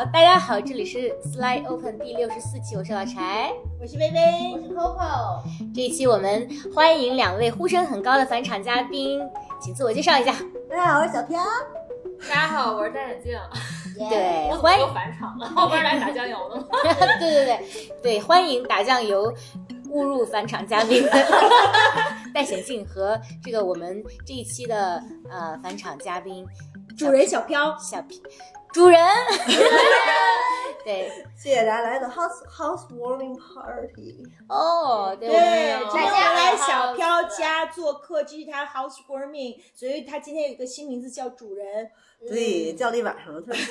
好，大家好，这里是 Slide Open 第六十四期，我是老柴，我是薇薇，我是 Coco。这一期我们欢迎两位呼声很高的返场嘉宾，请自我介绍一下。大家好，我是小飘。大家好，我是戴眼镜。对，欢迎返场了，后边来打酱油的吗？对对对对，欢迎打酱油误入返场嘉宾 戴显镜和这个我们这一期的呃返场嘉宾主人小飘，小皮主人。对，谢谢大家来的 house housewarming party。哦，对，今天来小飘家做客，这是他 housewarming，所以他今天有一个新名字叫主人。对，叫了一晚上了，特别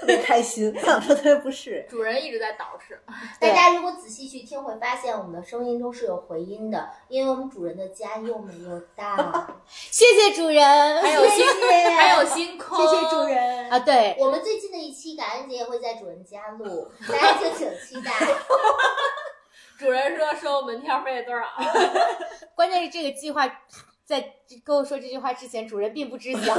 特别开心，想说特别不是。主人一直在捯饬。大家如果仔细去听，会发现我们的声音中是有回音的，因为我们主人的家又美又大。谢谢主人，还有星，谢还有星空。谢谢主人啊！对，我们最近的一期感恩节也会在主人家录，大家敬请期待。主人说收门票费多少？关键是这个计划。在跟我说这句话之前，主人并不知晓。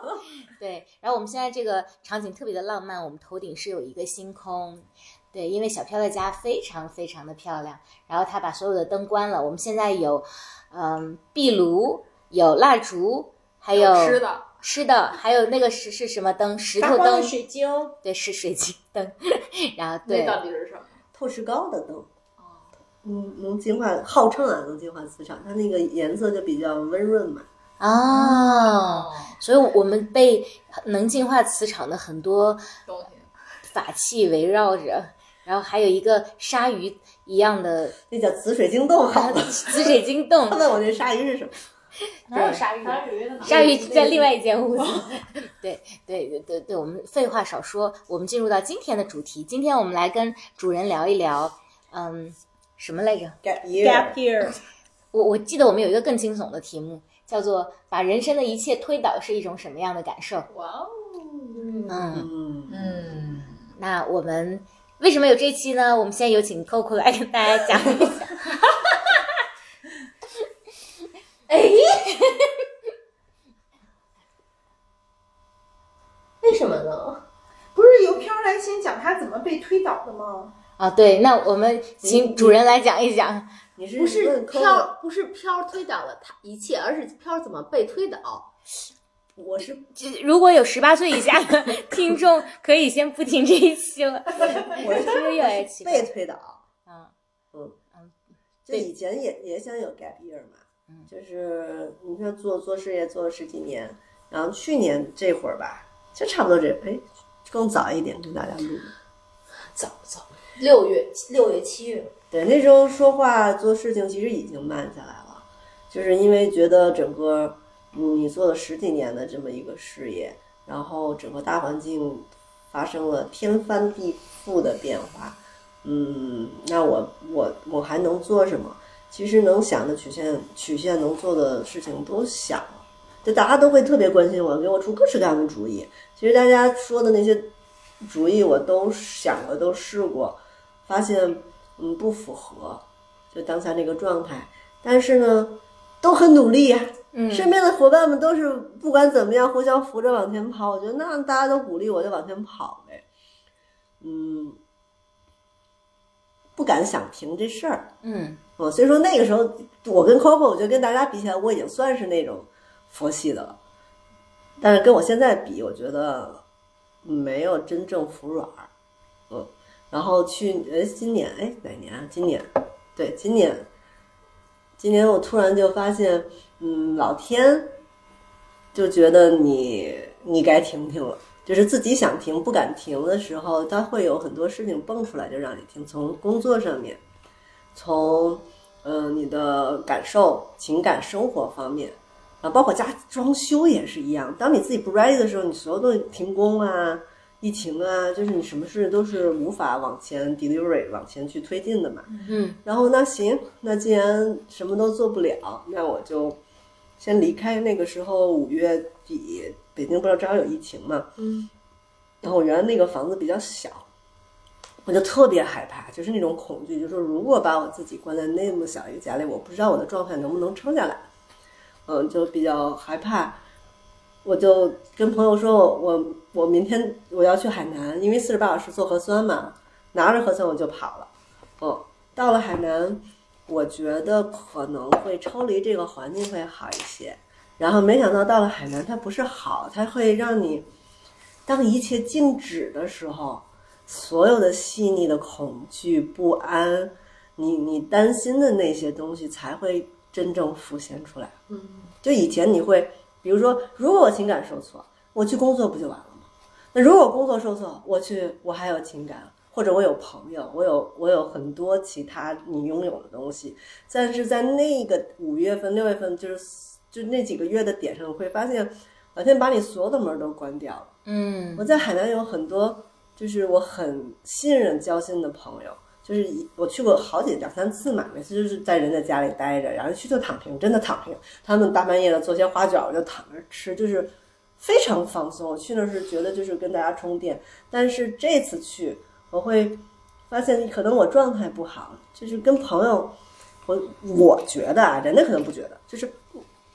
对，然后我们现在这个场景特别的浪漫，我们头顶是有一个星空。对，因为小飘的家非常非常的漂亮，然后他把所有的灯关了。我们现在有，嗯，壁炉，有蜡烛，还有吃的，吃的，还有那个是是什么灯？石头灯，水晶。对，是水晶灯。然后对，那到底是什么？透视高的灯。嗯，能净化，号称啊能净化磁场，它那个颜色就比较温润嘛。哦，所以我们被能净化磁场的很多法器围绕着，然后还有一个鲨鱼一样的，那叫紫水晶洞，好的，紫水晶洞。他问我那鲨鱼是什么？哪有鲨鱼？鲨鱼鲨鱼在另外一间屋子。对对对对对，我们废话少说，我们进入到今天的主题。今天我们来跟主人聊一聊，嗯。什么来着？Gap year，Gap year。我我记得我们有一个更惊悚的题目，叫做“把人生的一切推倒是一种什么样的感受”。哇哦，嗯嗯。那我们为什么有这期呢？我们现在有请 Coco 来跟大家讲一下。哎，为什么呢？不是由飘来先讲他怎么被推倒的吗？啊，对，那我们请主人来讲一讲。你是不是飘？不是飘推倒了他一切，而是飘怎么被推倒？我是如果有十八岁以下的 听众，可以先不听这一期了。我是 越来越奇被推倒。嗯嗯嗯，就以前也也想有 gap year 嘛，就是你看做做事业做了十几年，然后去年这会儿吧，就差不多这哎更早一点跟大家录，早早。六月、六月、七月，对，那时候说话做事情其实已经慢下来了，就是因为觉得整个，你做了十几年的这么一个事业，然后整个大环境发生了天翻地覆的变化，嗯，那我我我还能做什么？其实能想的曲线曲线能做的事情都想了，就大家都会特别关心我，给我出各式各样的主意。其实大家说的那些主意我都想过，都试过。发现嗯不符合，就当下那个状态，但是呢都很努力呀，嗯，身边的伙伴们都是不管怎么样互相扶着往前跑，我觉得那大家都鼓励我就往前跑呗，嗯，不敢想停这事儿，嗯，所以说那个时候我跟 Coco，我觉得跟大家比起来，我已经算是那种佛系的了，但是跟我现在比，我觉得没有真正服软，嗯。然后去哎，今年哎哪年啊？今年，对，今年，今年我突然就发现，嗯，老天就觉得你你该停停了，就是自己想停不敢停的时候，他会有很多事情蹦出来就让你停。从工作上面，从嗯你的感受、情感、生活方面啊，包括家装修也是一样。当你自己不 ready 的时候，你所有东西停工啊。疫情啊，就是你什么事都是无法往前 delivery 往前去推进的嘛。嗯。然后那行，那既然什么都做不了，那我就先离开。那个时候五月底，北京不知道正好有疫情嘛。嗯。然后我原来那个房子比较小，我就特别害怕，就是那种恐惧，就是说如果把我自己关在那么小一个家里，我不知道我的状态能不能撑下来。嗯，就比较害怕。我就跟朋友说我我我明天我要去海南，因为四十八小时做核酸嘛，拿着核酸我就跑了。嗯，到了海南，我觉得可能会抽离这个环境会好一些。然后没想到到了海南，它不是好，它会让你，当一切静止的时候，所有的细腻的恐惧、不安，你你担心的那些东西才会真正浮现出来。嗯，就以前你会，比如说，如果我情感受挫，我去工作不就完了吗？那如果工作受挫，我去，我还有情感，或者我有朋友，我有我有很多其他你拥有的东西，但是在那个五月份、六月份，就是就那几个月的点上，我会发现老天把你所有的门都关掉了。嗯我在海南有很多，就是我很信任、交心的朋友，就是一我去过好几两三次嘛，每次就是在人家家里待着，然后去就躺平，真的躺平。他们大半夜的做些花卷，我就躺着吃，就是非常放松。我去那是觉得就是跟大家充电，但是这次去我会发现，可能我状态不好，就是跟朋友，我我觉得啊，人家可能不觉得，就是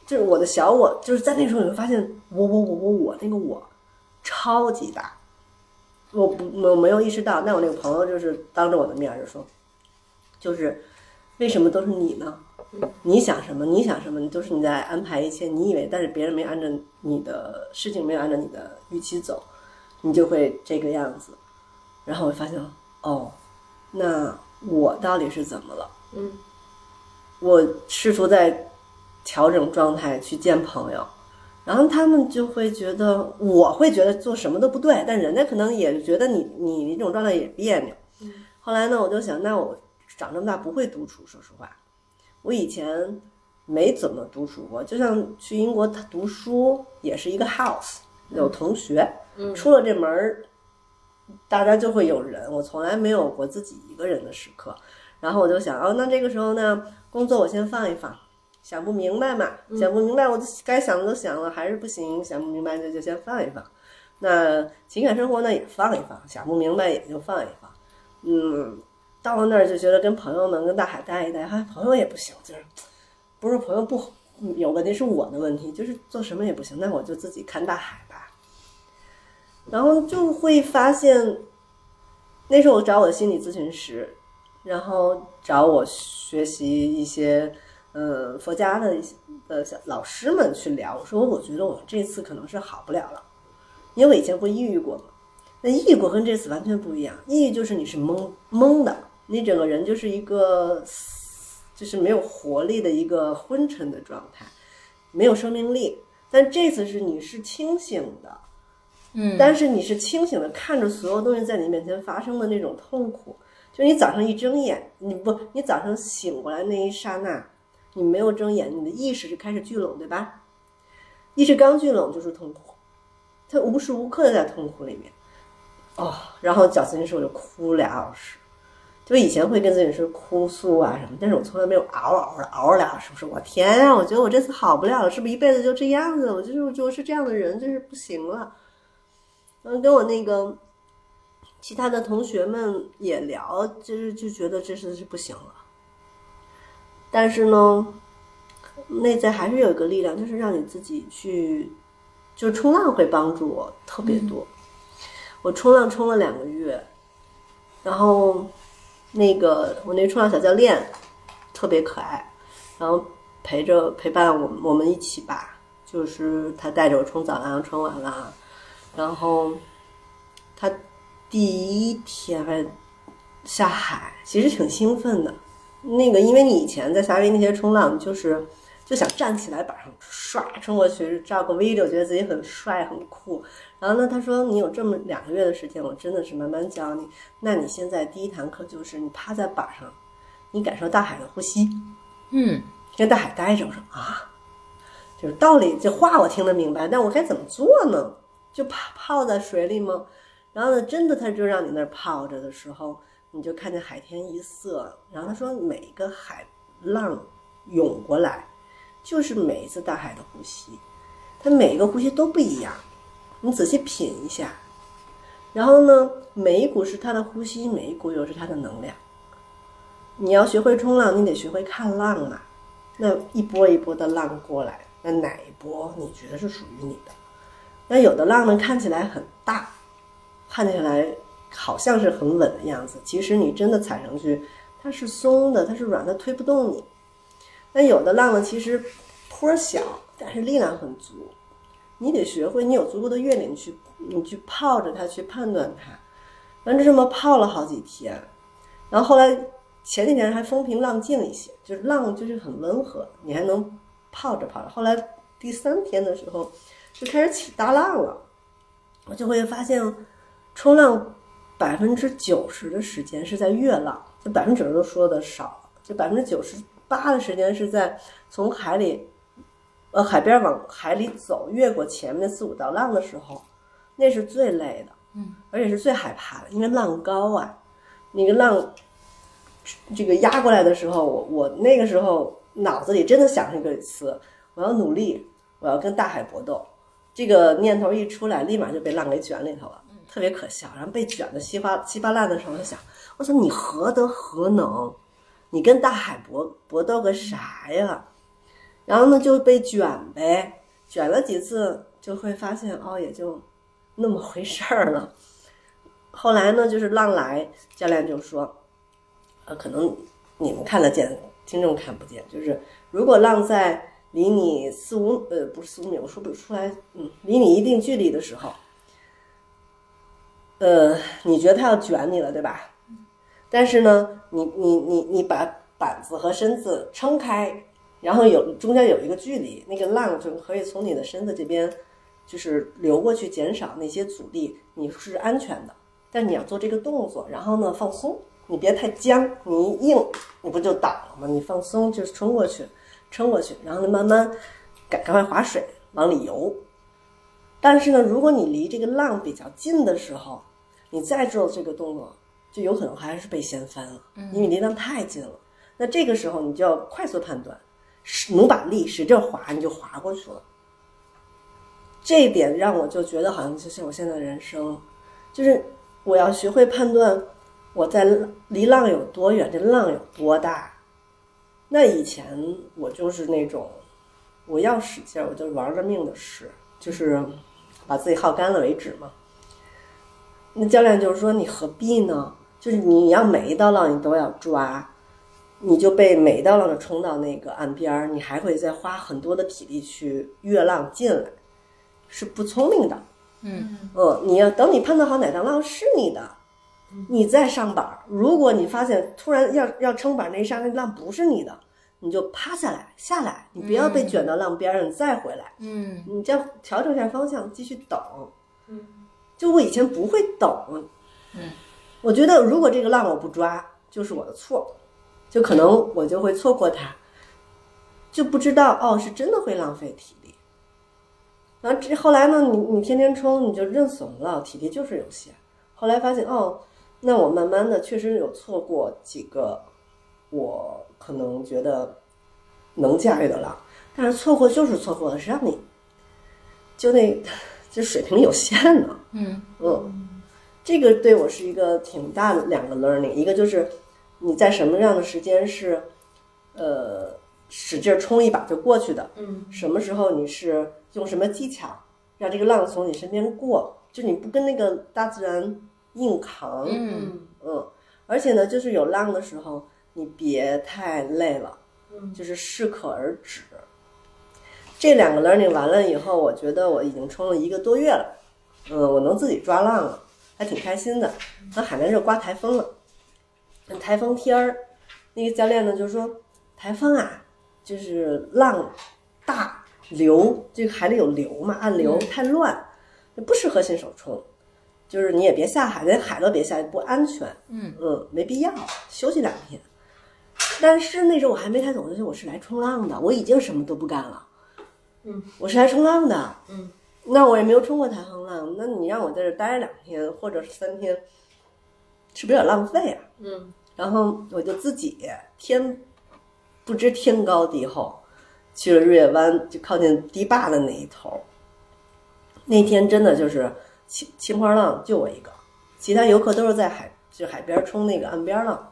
就是我的小我，就是在那时候你会发现，我我我我我那个我超级大。我不我没有意识到，那我那个朋友就是当着我的面就说，就是为什么都是你呢？你想什么？你想什么？都是你在安排一切，你以为，但是别人没按照你的事情没有按照你的预期走，你就会这个样子。然后我发现，哦，那我到底是怎么了？嗯，我试图在调整状态去见朋友，然后他们就会觉得，我会觉得做什么都不对，但人家可能也觉得你你你这种状态也别扭。后来呢，我就想，那我长这么大不会独处，说实话，我以前没怎么独处过，就像去英国读书也是一个 house，有同学，出了这门儿，大家就会有人，我从来没有过自己一个人的时刻。然后我就想，哦，那这个时候呢，工作我先放一放，想不明白嘛，想不明白，我就该想的都想了，还是不行，想不明白就就先放一放。那情感生活呢也放一放，想不明白也就放一放。嗯，到了那儿就觉得跟朋友们跟大海待一待，还朋友也不行，就是不是朋友不有问题，是我的问题，就是做什么也不行，那我就自己看大海吧。然后就会发现，那时候我找我的心理咨询师，然后找我学习一些呃佛家的一些的小老师们去聊，我说我觉得我这次可能是好不了了，因为我以前不抑郁过嘛。那抑郁过跟这次完全不一样，抑郁就是你是懵懵的，你整个人就是一个就是没有活力的一个昏沉的状态，没有生命力。但这次是你是清醒的，嗯，但是你是清醒的，看着所有东西在你面前发生的那种痛苦。就你早上一睁眼，你不，你早上醒过来那一刹那，你没有睁眼，你的意识就开始聚拢，对吧？意识刚聚拢就是痛苦，他无时无刻的在痛苦里面。哦，然后找咨询师我就哭俩小时，就以前会跟咨询师哭诉啊什么，但是我从来没有嗷嗷的嗷俩小时。我天啊，我觉得我这次好不了了，是不是一辈子就这样子？我就是就是这样的人，就是不行了。嗯，跟我那个其他的同学们也聊，就是就觉得这次是不行了。但是呢，内在还是有一个力量，就是让你自己去，就冲浪会帮助我特别多。我冲浪冲了两个月，然后那个我那冲浪小教练特别可爱，然后陪着陪伴我我们一起吧，就是他带着我冲早浪，冲晚浪，然后他第一天下海，其实挺兴奋的。那个因为你以前在夏威夷那些冲浪，就是就想站起来板上唰冲过去照个 video，觉得自己很帅很酷。然后呢，他说你有这么两个月的时间，我真的是慢慢教你。那你现在第一堂课就是你趴在板上，你感受大海的呼吸，嗯跟大海待着。我说啊，就是道理，这话我听得明白，但我该怎么做呢？就泡泡在水里吗？然后呢，真的他就让你那儿泡着的时候，你就看见海天一色。然后他说，每一个海浪涌过来，就是每一次大海的呼吸，它每一个呼吸都不一样。你仔细品一下，然后呢，每一股是它的呼吸，每一股又是它的能量。你要学会冲浪，你得学会看浪啊。那一波一波的浪过来，那哪一波你觉得是属于你的？那有的浪呢看起来很大，看起来好像是很稳的样子，其实你真的踩上去，它是松的，它是软的，推不动你。但有的浪呢，其实坡小，但是力量很足，你得学会，你有足够的阅历，你去你去泡着它，去判断它。反正这么泡了好几天，然后后来前几天还风平浪静一些，就是浪就是很温和，你还能泡着泡着。后来第三天的时候，就开始起大浪了，我就会发现冲浪百分之九十的时间是在越浪，就百分之九十都说的少，就百分之九十八的时间是在从海里，呃海边往海里走，越过前面的四五道浪的时候，那是最累的。嗯，而且是最害怕的，因为浪高啊，那个浪这个压过来的时候，我我那个时候脑子里真的想这个词，我要努力，我要跟大海搏斗。这个念头一出来，立马就被浪给卷里头了，特别可笑。然后被卷的稀巴稀巴烂的时候，我就想，我说你何德何能？你跟大海搏搏斗个啥呀？然后呢就被卷呗，卷了几次就会发现哦，也就。那么回事儿了。后来呢，就是浪来，教练就说：“呃，可能你们看得见，听众看不见。就是如果浪在离你四五呃不是四五米，我说不出来，嗯，离你一定距离的时候，呃，你觉得他要卷你了，对吧？但是呢，你你你你把板子和身子撑开，然后有中间有一个距离，那个浪就可以从你的身子这边。”就是流过去，减少那些阻力，你是安全的。但你要做这个动作，然后呢放松，你别太僵，你一硬，你不就倒了吗？你放松，就冲过去，撑过去，然后呢慢慢赶赶快划水往里游。但是呢，如果你离这个浪比较近的时候，你再做这个动作，就有可能还是被掀翻了，因为离浪太近了。那这个时候你就要快速判断，使努把力，使劲划，你就划过去了。这一点让我就觉得好像就像我现在的人生，就是我要学会判断我在离浪有多远，这浪有多大。那以前我就是那种我要使劲儿，我就玩了命的使，就是把自己耗干了为止嘛。那教练就是说你何必呢？就是你要每一道浪你都要抓，你就被每一道浪的冲到那个岸边儿，你还会再花很多的体力去越浪进来。是不聪明的，嗯嗯，你要等你判断好哪道浪是你的，你再上板儿。如果你发现突然要要撑板那一刹那浪不是你的，你就趴下来下来，你不要被卷到浪边上，你再回来，嗯你这样调整一下方向，继续等。嗯，就我以前不会等，嗯，我觉得如果这个浪我不抓，就是我的错，就可能我就会错过它，就不知道哦，是真的会浪费体力。然后这后来呢，你你天天冲，你就认怂了，体力就是有限。后来发现哦，那我慢慢的确实有错过几个我可能觉得能驾驭的浪，但是错过就是错过了，谁让你就那 这水平有限呢？嗯嗯，这个对我是一个挺大的两个 learning，一个就是你在什么样的时间是呃使劲冲一把就过去的，嗯。什么时候你是用什么技巧让这个浪从你身边过，就你不跟那个大自然硬扛，嗯。嗯，而且呢，就是有浪的时候，你别太累了，嗯。就是适可而止。这两个 learning 完了以后，我觉得我已经冲了一个多月了，嗯，我能自己抓浪了，还挺开心的。那海南这刮台风了，台风天儿，那个教练呢就说，台风啊，就是浪大流，这个海里有流嘛，暗流太乱，不适合新手冲。就是你也别下海，连海都别下，不安全。嗯嗯，没必要休息两天。但是那时候我还没太懂，就是我是来冲浪的，我已经什么都不干了。嗯，我是来冲浪的。嗯，那我也没有冲过台风浪，那你让我在这待两天或者是三天，是不是有点浪费啊？嗯然后我就自己天不知天高地厚，去了日月湾，就靠近堤坝的那一头。那天真的就是青青花浪就我一个，其他游客都是在海就海边冲那个岸边浪。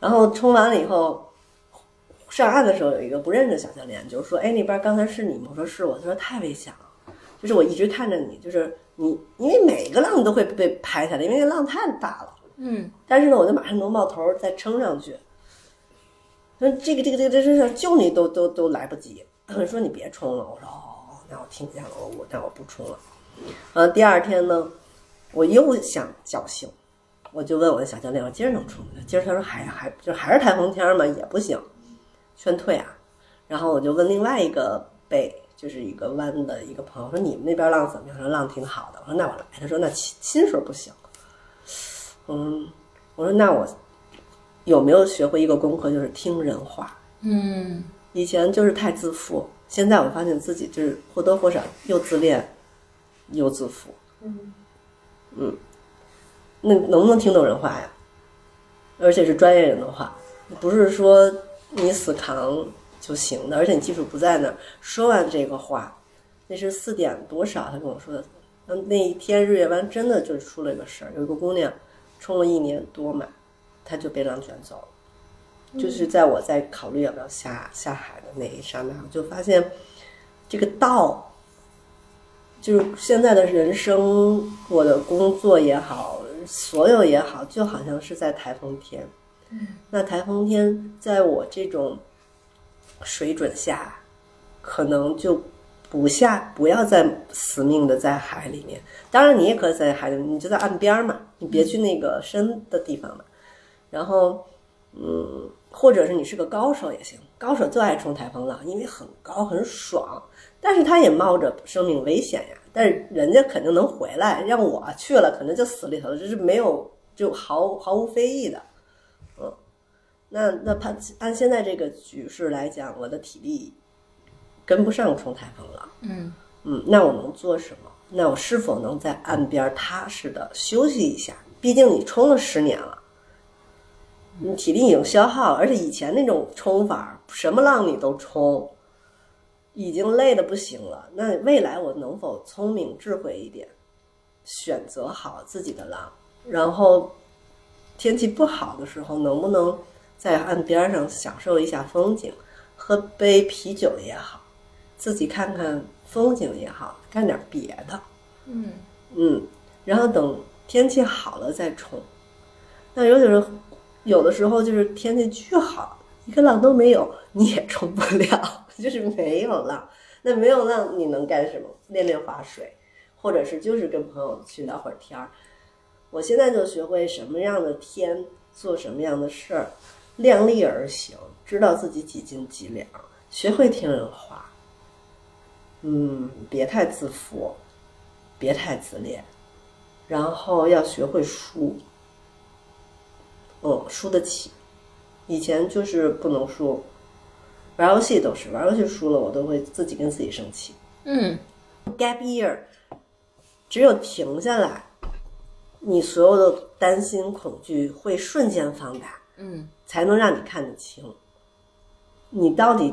然后冲完了以后，上岸的时候有一个不认识的小教练，就是说：“哎，那边刚才是你吗？”我说：“是我。”他说：“太危险了，就是我一直看着你，就是你，因为每个浪都会被拍下来，因为那浪太大了。嗯但是呢，我就马上能冒头儿再撑上去。说这个这个这个这个这个救你都都都来不及。说你别冲了，我说哦，那我听见了，我我那我不冲了。呃，第二天呢，我又想侥幸，我就问我的小教练，我今儿能冲吗？今儿他说还还就还是台风天嘛，也不行，劝退啊。然后我就问另外一个背，就是一个湾的一个朋友，说你们那边浪怎么样？说浪挺好的。我说那我来。他说那亲亲水不行。嗯，我说那我有没有学会一个功课，就是听人话？嗯以前就是太自负，现在我发现自己就是或多或少又自恋又自负。嗯那能不能听懂人话呀？而且是专业人的话，不是说你死扛就行的。而且你技术不在那儿。说完这个话，那是四点多少，他跟我说的。那那一天日月湾真的就出了一个事儿，有一个姑娘冲了一年多嘛，她就被浪卷走了。就是在我在考虑要不要下下海的那一刹那，我就发现这个道，就是现在的人生，我的工作也好，所有也好，就好像是在台风天。那台风天在我这种水准下，可能就不下，不要再死命的在海里面。当然，你也可以在海里，你就在岸边嘛，你别去那个深的地方嘛。然后，嗯，或者是你是个高手也行，高手就爱冲台风浪，因为很高很爽，但是他也冒着生命危险呀。但是人家肯定能回来，让我去了可能就死里头了，这是没有就毫毫无非议的。嗯，那那他按现在这个局势来讲，我的体力跟不上冲台风了。嗯嗯，那我能做什么？那我是否能在岸边踏实的休息一下？毕竟你冲了十年了，你体力已经消耗了，而且以前那种冲法，什么浪你都冲，已经累的不行了。那未来我能否聪明智慧一点，选择好自己的浪，然后天气不好的时候，能不能在岸边上享受一下风景，喝杯啤酒也好，自己看看风景也好，干点别的。嗯嗯，然后等天气好了再冲。那有的时候，有的时候就是天气巨好，一个浪都没有，你也冲不了，就是没有浪。那没有浪，你能干什么？练练划水，或者是就是跟朋友去聊会儿天儿。我现在就学会什么样的天做什么样的事儿，量力而行，知道自己几斤几两，学会听人话。嗯，别太自负，别太自恋，然后要学会输。嗯，输得起。以前就是不能输，玩游戏都是玩游戏输了，我都会自己跟自己生气。嗯 gap year，只有停下来，你所有的担心、恐惧会瞬间放大，嗯才能让你看得清，你到底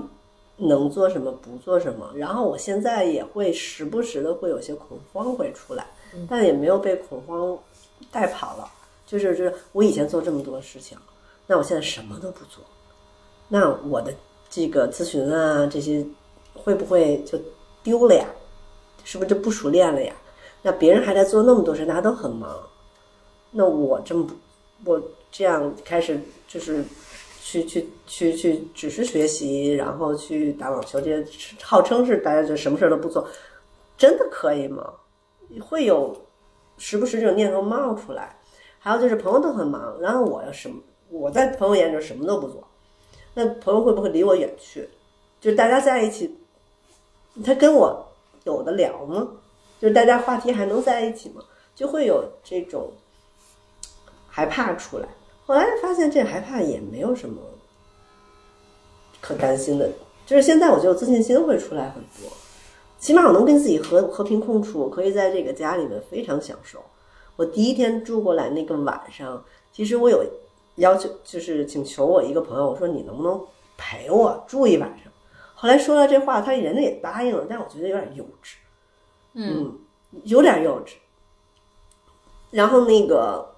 能做什么，不做什么。然后我现在也会时不时的会有些恐慌会出来，但也没有被恐慌带跑了。就是就是我以前做这么多事情，那我现在什么都不做，那我的这个咨询啊这些会不会就丢了呀？是不是就不熟练了呀？那别人还在做那么多事，大家都很忙，那我这么不我这样开始就是去去去去只是学习，然后去打网球，这些号称是大家就什么事都不做，真的可以吗？会有时不时这种念头冒出来。还有就是朋友都很忙，然后我要什么我在朋友眼中什么都不做，那朋友会不会离我远去？就是大家在一起，他跟我有的聊吗？就是大家话题还能在一起吗？就会有这种害怕出来。后来发现这害怕也没有什么可担心的，就是现在我觉得自信心会出来很多，起码我能跟自己和和平共处，可以在这个家里面非常享受。我第一天住过来那个晚上，其实我有要求，就是请求我一个朋友，我说你能不能陪我住一晚上？后来说了这话，他人家也答应了，但我觉得有点幼稚。嗯有点幼稚。然后那个，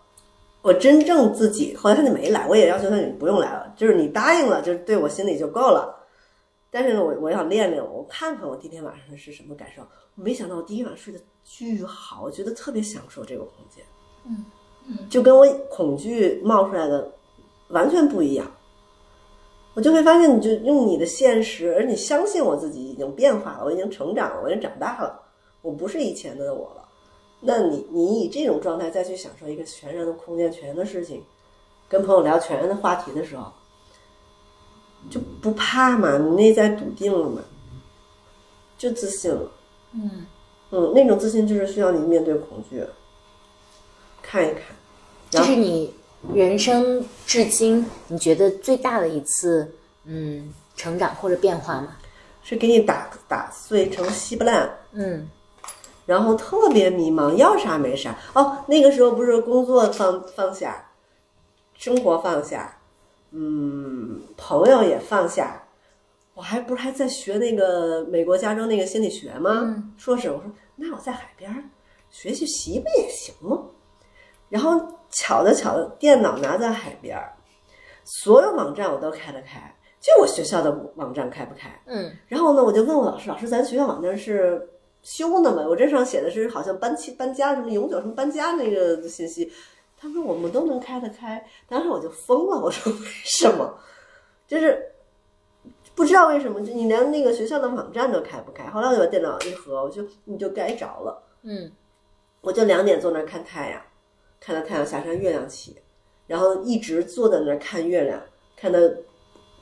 我真正自己后来他就没来，我也要求他你不用来了，就是你答应了，就对我心里就够了。但是呢，我我想练练，我看看我第一天晚上是什么感受。没想到我第一晚睡得巨好，我觉得特别享受这个空间。嗯嗯就跟我恐惧冒出来的完全不一样。我就会发现，你就用你的现实，而你相信我自己已经变化了，我已经成长了，我已经长大了，我不是以前的我了。那你你以这种状态再去享受一个全然的空间、全然的事情，跟朋友聊全然的话题的时候，就不怕嘛？你内在笃定了嘛？就自信了。嗯嗯，那种自信就是需要你面对恐惧，看一看。这是你人生至今你觉得最大的一次嗯成长或者变化吗？是给你打打碎成稀巴烂，嗯然后特别迷茫，要啥没啥。哦，那个时候不是工作放放下，生活放下，嗯，朋友也放下，我还不是还在学那个美国加州那个心理学吗？嗯硕士，我说那我在海边儿学习习不也行吗？然后巧的巧的，电脑拿在海边儿，所有网站我都开得开，就我学校的网站开不开。嗯然后呢，我就问我老师，老师，咱学校网站是修呢嘛？我这上写的是好像搬迁搬家什么永久什么搬家那个信息。他说我们都能开得开，当时我就疯了，我说为什么？就是不知道为什么，就你连那个学校的网站都开不开。后来我就把电脑一合，我就你就该着了。嗯我就两点坐那儿看太阳，看到太阳下山，月亮起，然后一直坐在那儿看月亮，看到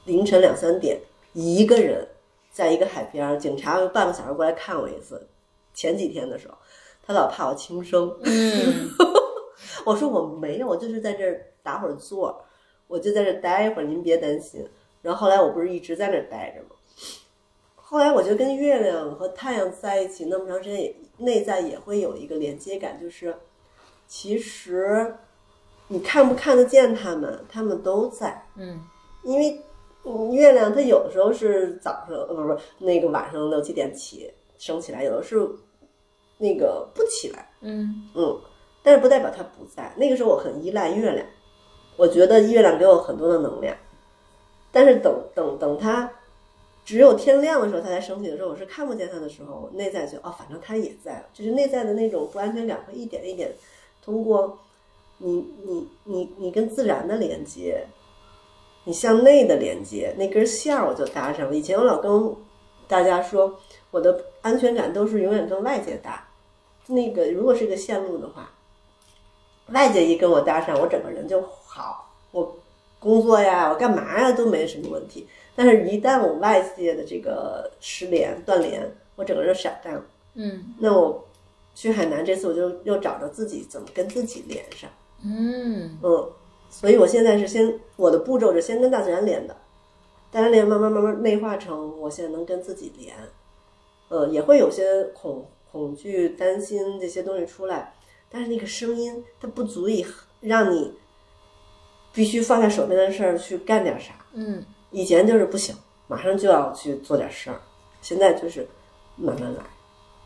凌晨两三点，一个人在一个海边，警察半个小时过来看我一次。前几天的时候，他老怕我轻生，嗯 我说我没有，我就是在这儿打会儿坐，我就在这儿待一会儿，您别担心。然后后来我不是一直在那儿待着吗？后来我就跟月亮和太阳在一起那么长时间也，内在也会有一个连接感，就是其实你看不看得见他们，他们都在，嗯因为嗯月亮它有的时候是早上，呃不不那个晚上六七点起升起来，有的是那个不起来。嗯嗯，但是不代表它不在。那个时候我很依赖月亮，我觉得月亮给我很多的能量，但是等等等它只有天亮的时候它才升起的时候，我是看不见它的时候，我内在就哦，反正它也在，就是内在的那种不安全感会一点一点通过你你你你跟自然的连接，你向内的连接那根线儿我就搭上了。以前我老跟大家说，我的安全感都是永远跟外界搭。那个如果是个线路的话，外界一跟我搭讪，我整个人就好，我工作呀，我干嘛呀都没什么问题。但是，一旦我外界的这个失联断联，我整个人闪淡了。嗯那我去海南这次，我就又找着自己怎么跟自己连上。嗯嗯，所以我现在是先我的步骤是先跟大自然连的，大自然连慢慢慢慢内化成我现在能跟自己连，呃，也会有些恐恐惧、担心这些东西出来，但是那个声音它不足以让你必须放下手边的事儿去干点啥。嗯以前就是不行，马上就要去做点事儿，现在就是慢慢来，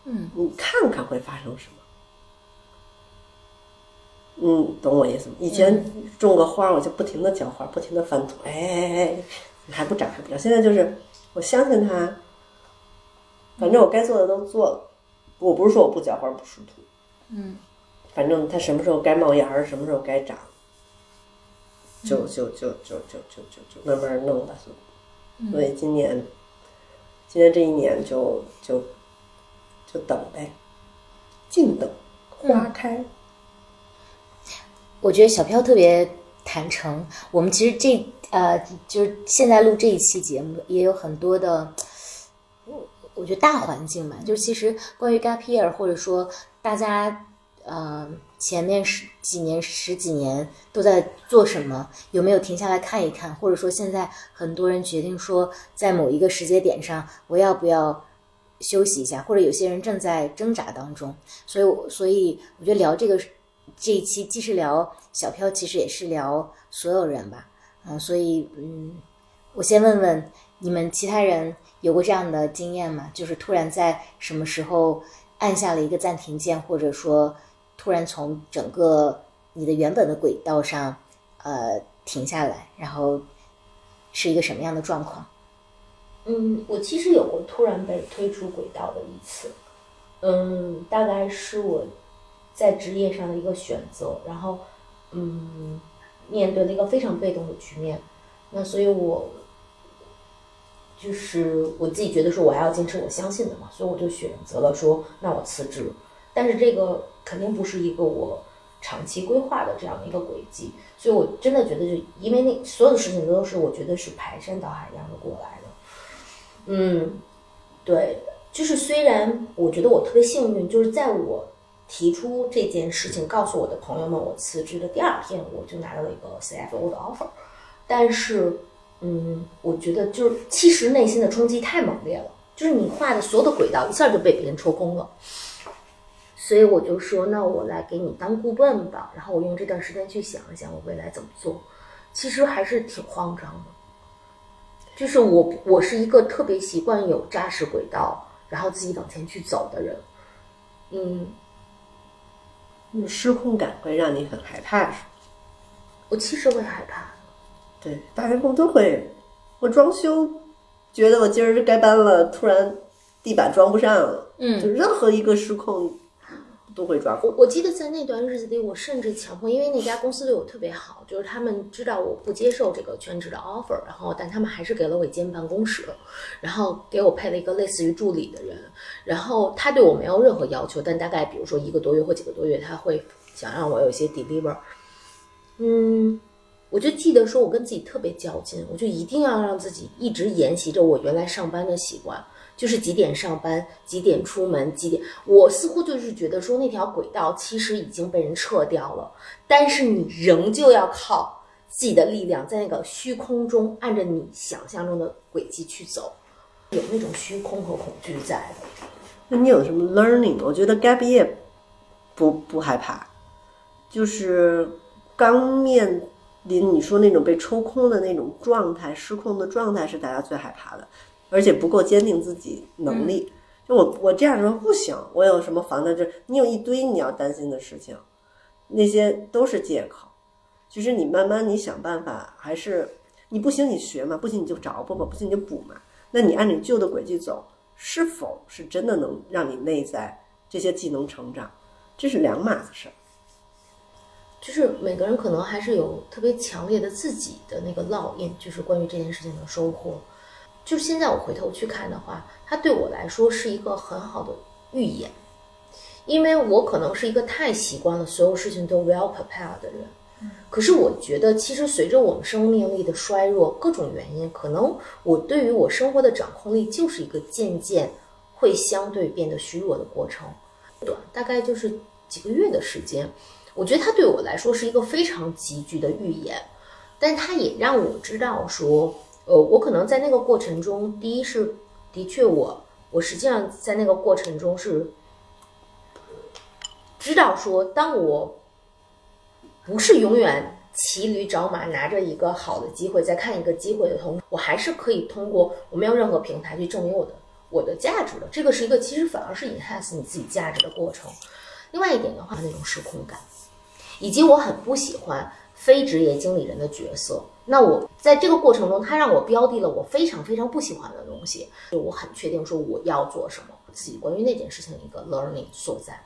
嗯你看看会发生什么。嗯，懂我意思吗？以前种个花，我就不停的浇花，不停的翻土，哎哎哎，还不长，还不长。现在就是我相信它，反正我该做的都做了。我不是说我不浇花不疏土，嗯反正它什么时候该冒芽儿，什么时候该长，就就就就就就就就慢慢弄吧。所以今年，今年这一年就就就等呗，静等花开。我觉得小飘特别坦诚。我们其实这呃，就是现在录这一期节目，也有很多的，我觉得大环境嘛，就其实关于 gap year，或者说大家呃前面十几年、十几年都在做什么，有没有停下来看一看，或者说现在很多人决定说，在某一个时间点上，我要不要休息一下，或者有些人正在挣扎当中，所以我，所以我觉得聊这个这一期既是聊小飘，其实也是聊所有人吧，嗯，所以嗯，我先问问你们其他人有过这样的经验吗？就是突然在什么时候按下了一个暂停键，或者说突然从整个你的原本的轨道上呃停下来，然后是一个什么样的状况？嗯，我其实有过突然被推出轨道的一次，嗯，大概是我在职业上的一个选择，然后嗯，面对了一个非常被动的局面，那所以我就是我自己觉得说我还要坚持我相信的嘛，所以我就选择了说那我辞职，但是这个肯定不是一个我长期规划的这样的一个轨迹，所以我真的觉得就因为那所有的事情都是我觉得是排山倒海一样的过来的。嗯，对，就是虽然我觉得我特别幸运，就是在我提出这件事情，告诉我的朋友们我辞职的第二天，我就拿到了一个 CFO 的 offer，但是，嗯，我觉得就是其实内心的冲击太猛烈了，就是你画的所有的轨道一下就被别人抽空了，所以我就说，那我来给你当顾问吧，然后我用这段时间去想一想我未来怎么做，其实还是挺慌张的。就是我，我是一个特别习惯有扎实轨道，然后自己往前去走的人。嗯，那失控感会让你很害怕？我其实会害怕。对，大员工都会。我装修，觉得我今儿该搬了，突然地板装不上了，嗯就任何一个失控都会抓我。我记得在那段日子里，我甚至强迫，因为那家公司对我特别好，就是他们知道我不接受这个全职的 offer，然后但他们还是给了我一间办公室，然后给我配了一个类似于助理的人，然后他对我没有任何要求，但大概比如说一个多月或几个多月，他会想让我有一些 deliver。嗯，我就记得说我跟自己特别较劲，我就一定要让自己一直沿袭着我原来上班的习惯。就是几点上班，几点出门，几点。我似乎就是觉得说那条轨道其实已经被人撤掉了，但是你仍旧要靠自己的力量，在那个虚空中按着你想象中的轨迹去走，有那种虚空和恐惧在。那你有什么 learning？我觉得 gap year 不不害怕，就是刚面临你说那种被抽空的那种状态、失控的状态是大家最害怕的，而且不够坚定自己能力。就我我这样说不行，我有什么防的？就你有一堆你要担心的事情，那些都是借口。其实你慢慢你想办法，还是你不行你学嘛，不行你就找补嘛，不行你就补嘛。那你按你旧的轨迹走，是否是真的能让你内在这些技能成长？这是两码子事儿。就是每个人可能还是有特别强烈的自己的那个烙印，就是关于这件事情的收获。就是现在我回头去看的话，它对我来说是一个很好的预演，因为我可能是一个太习惯了所有事情都 well prepared 的人。可是我觉得，其实随着我们生命力的衰弱，各种原因，可能我对于我生活的掌控力就是一个渐渐会相对变得虚弱的过程。短，大概就是几个月的时间。我觉得它对我来说是一个非常急剧的预言，但它也让我知道说，呃，我可能在那个过程中，第一是的确我我实际上在那个过程中是知道说，当我不是永远骑驴找马，拿着一个好的机会在看一个机会的同时，我还是可以通过我没有任何平台去证明我的我的价值的。这个是一个其实反而是 enhance 你自己价值的过程。另外一点的话，那种失控感。以及我很不喜欢非职业经理人的角色。那我在这个过程中，他让我标的了我非常非常不喜欢的东西，就我很确定说我要做什么，自己关于那件事情的一个 learning 所在。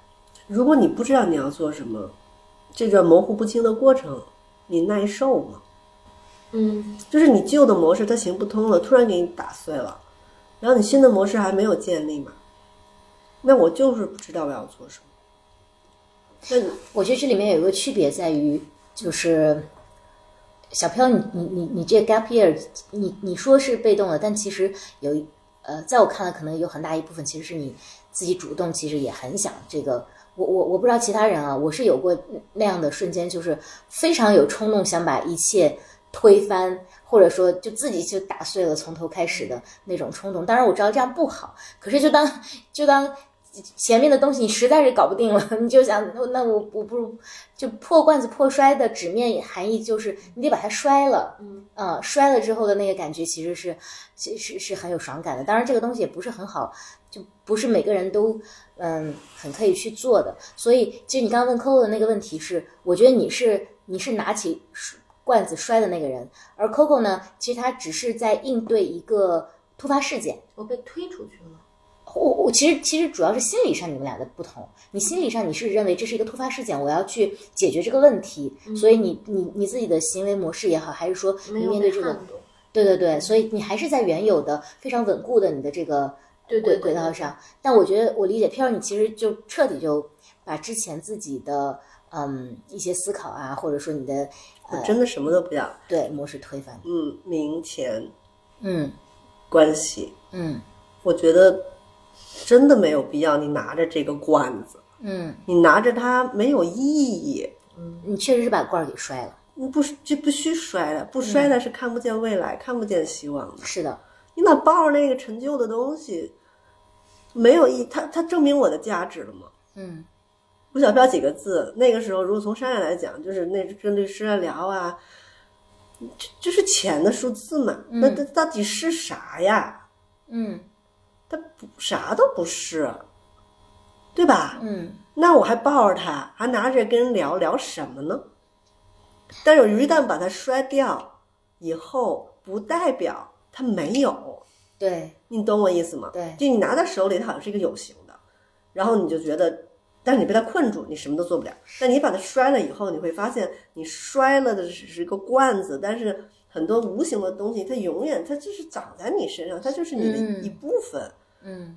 如果你不知道你要做什么，这个模糊不清的过程，你耐受吗？嗯，就是你旧的模式它行不通了，突然给你打碎了，然后你新的模式还没有建立嘛？那我就是不知道我要做什么。那你我觉得这里面有一个区别在于，就是小飘，你你你你这 gap year，你你说是被动的，但其实有呃，在我看来，可能有很大一部分其实是你自己主动，其实也很想这个。我我我不知道其他人啊，我是有过那样的瞬间，就是非常有冲动，想把一切推翻，或者说就自己就打碎了，从头开始的那种冲动。当然我知道这样不好，可是就当就当。前面的东西你实在是搞不定了，你就想，那那我我不如就破罐子破摔的纸面含义就是你得把它摔了，嗯呃，摔了之后的那个感觉其实是其实是很有爽感的。当然这个东西也不是很好，就不是每个人都嗯很可以去做的。所以其实你刚刚问 Coco 的那个问题是，我觉得你是你是拿起罐子摔的那个人，而 Coco 呢，其实他只是在应对一个突发事件。我被推出去了。我我其实其实主要是心理上你们俩的不同。你心理上你是认为这是一个突发事件，我要去解决这个问题，所以你你你自己的行为模式也好，还是说你面对这个对对对，所以你还是在原有的非常稳固的你的这个轨对对对轨道上。但我觉得我理解飘儿，你其实就彻底就把之前自己的嗯一些思考啊，或者说你的我真的什么都不要。对模式推翻。嗯，名钱嗯关系，嗯我觉得真的没有必要。你拿着这个罐子，嗯，你拿着它没有意义。嗯你确实是把罐儿给摔了。你不这不需摔的，不摔的是看不见未来，看不见希望的。是的，你老抱着那个陈旧的东西，没有意，它它证明我的价值了吗？嗯吴小飘几个字，那个时候如果从商业来讲，就是那跟律师啊聊啊，这这是钱的数字嘛？那它到底是啥呀？嗯它不啥都不是，对吧？嗯那我还抱着他，还拿着跟人聊聊什么呢？但是我一旦把它摔掉以后，不代表它没有，对你懂我意思吗？对就你拿在手里，它好像是一个有形的，然后你就觉得，但是你被它困住，你什么都做不了。但你把它摔了以后，你会发现，你摔了的只是一个罐子，但是很多无形的东西，它永远它就是长在你身上，它就是你的嗯一部分。嗯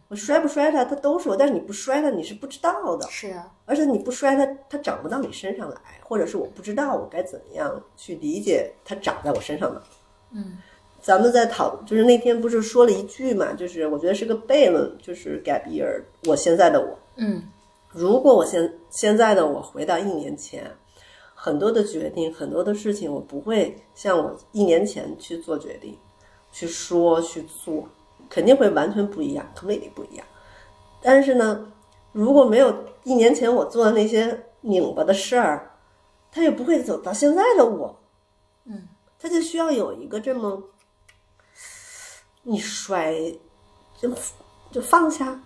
我摔不摔它，它都是我，但是你不摔它，你是不知道的。是啊而且你不摔它，它长不到你身上来，或者是我不知道我该怎么样去理解它长在我身上的。嗯咱们在讨，就是那天不是说了一句嘛，就是我觉得是个悖论，就是 gap year，我现在的我，嗯如果我现现在的我回到一年前，很多的决定，很多的事情，我不会像我一年前去做决定，去说去做，肯定会完全不一样，completely 不一样。但是呢，如果没有一年前我做的那些拧巴的事儿，他也不会走到现在的我。嗯，他就需要有一个这么，你摔就就放下，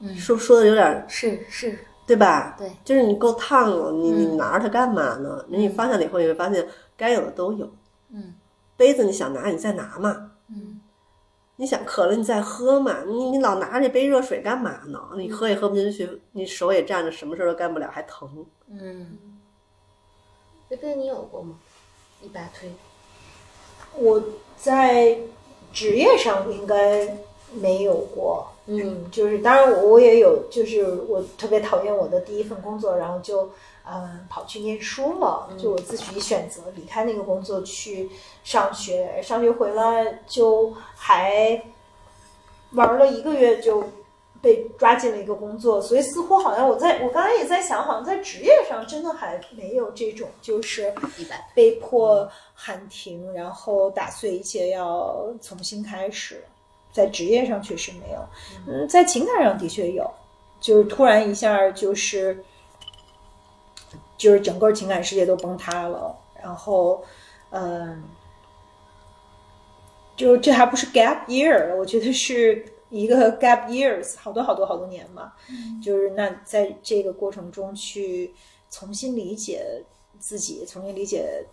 嗯说说的有点儿是是，对吧？对，就是你够烫了，你你嗯拿着它干嘛呢？你放下了以后，你会发现该有的都有。嗯杯子你想拿你再拿嘛，嗯你想渴了你再喝嘛，你你老拿这杯热水干嘛呢？你喝也喝不进去，你手也站着，什么事儿都干不了，还疼。嗯菲菲，你有过吗？一把推，我在职业上应该没有过，嗯就是当然我我也有，就是我特别讨厌我的第一份工作，然后就嗯跑去念书了，就我自己选择离开那个工作去上学，上学回来就还玩了一个月就被抓进了一个工作，所以似乎好像我在我刚才也在想，好像在职业上真的还没有这种就是被迫喊停，然后打碎一切要重新开始。在职业上确实没有，嗯，在情感上的确有，就是突然一下就是，就是整个情感世界都崩塌了，然后，嗯，就这还不是 gap year，我觉得是一个 gap years，好多好多好多年嘛，就是那在这个过程中去重新理解自己，重新理解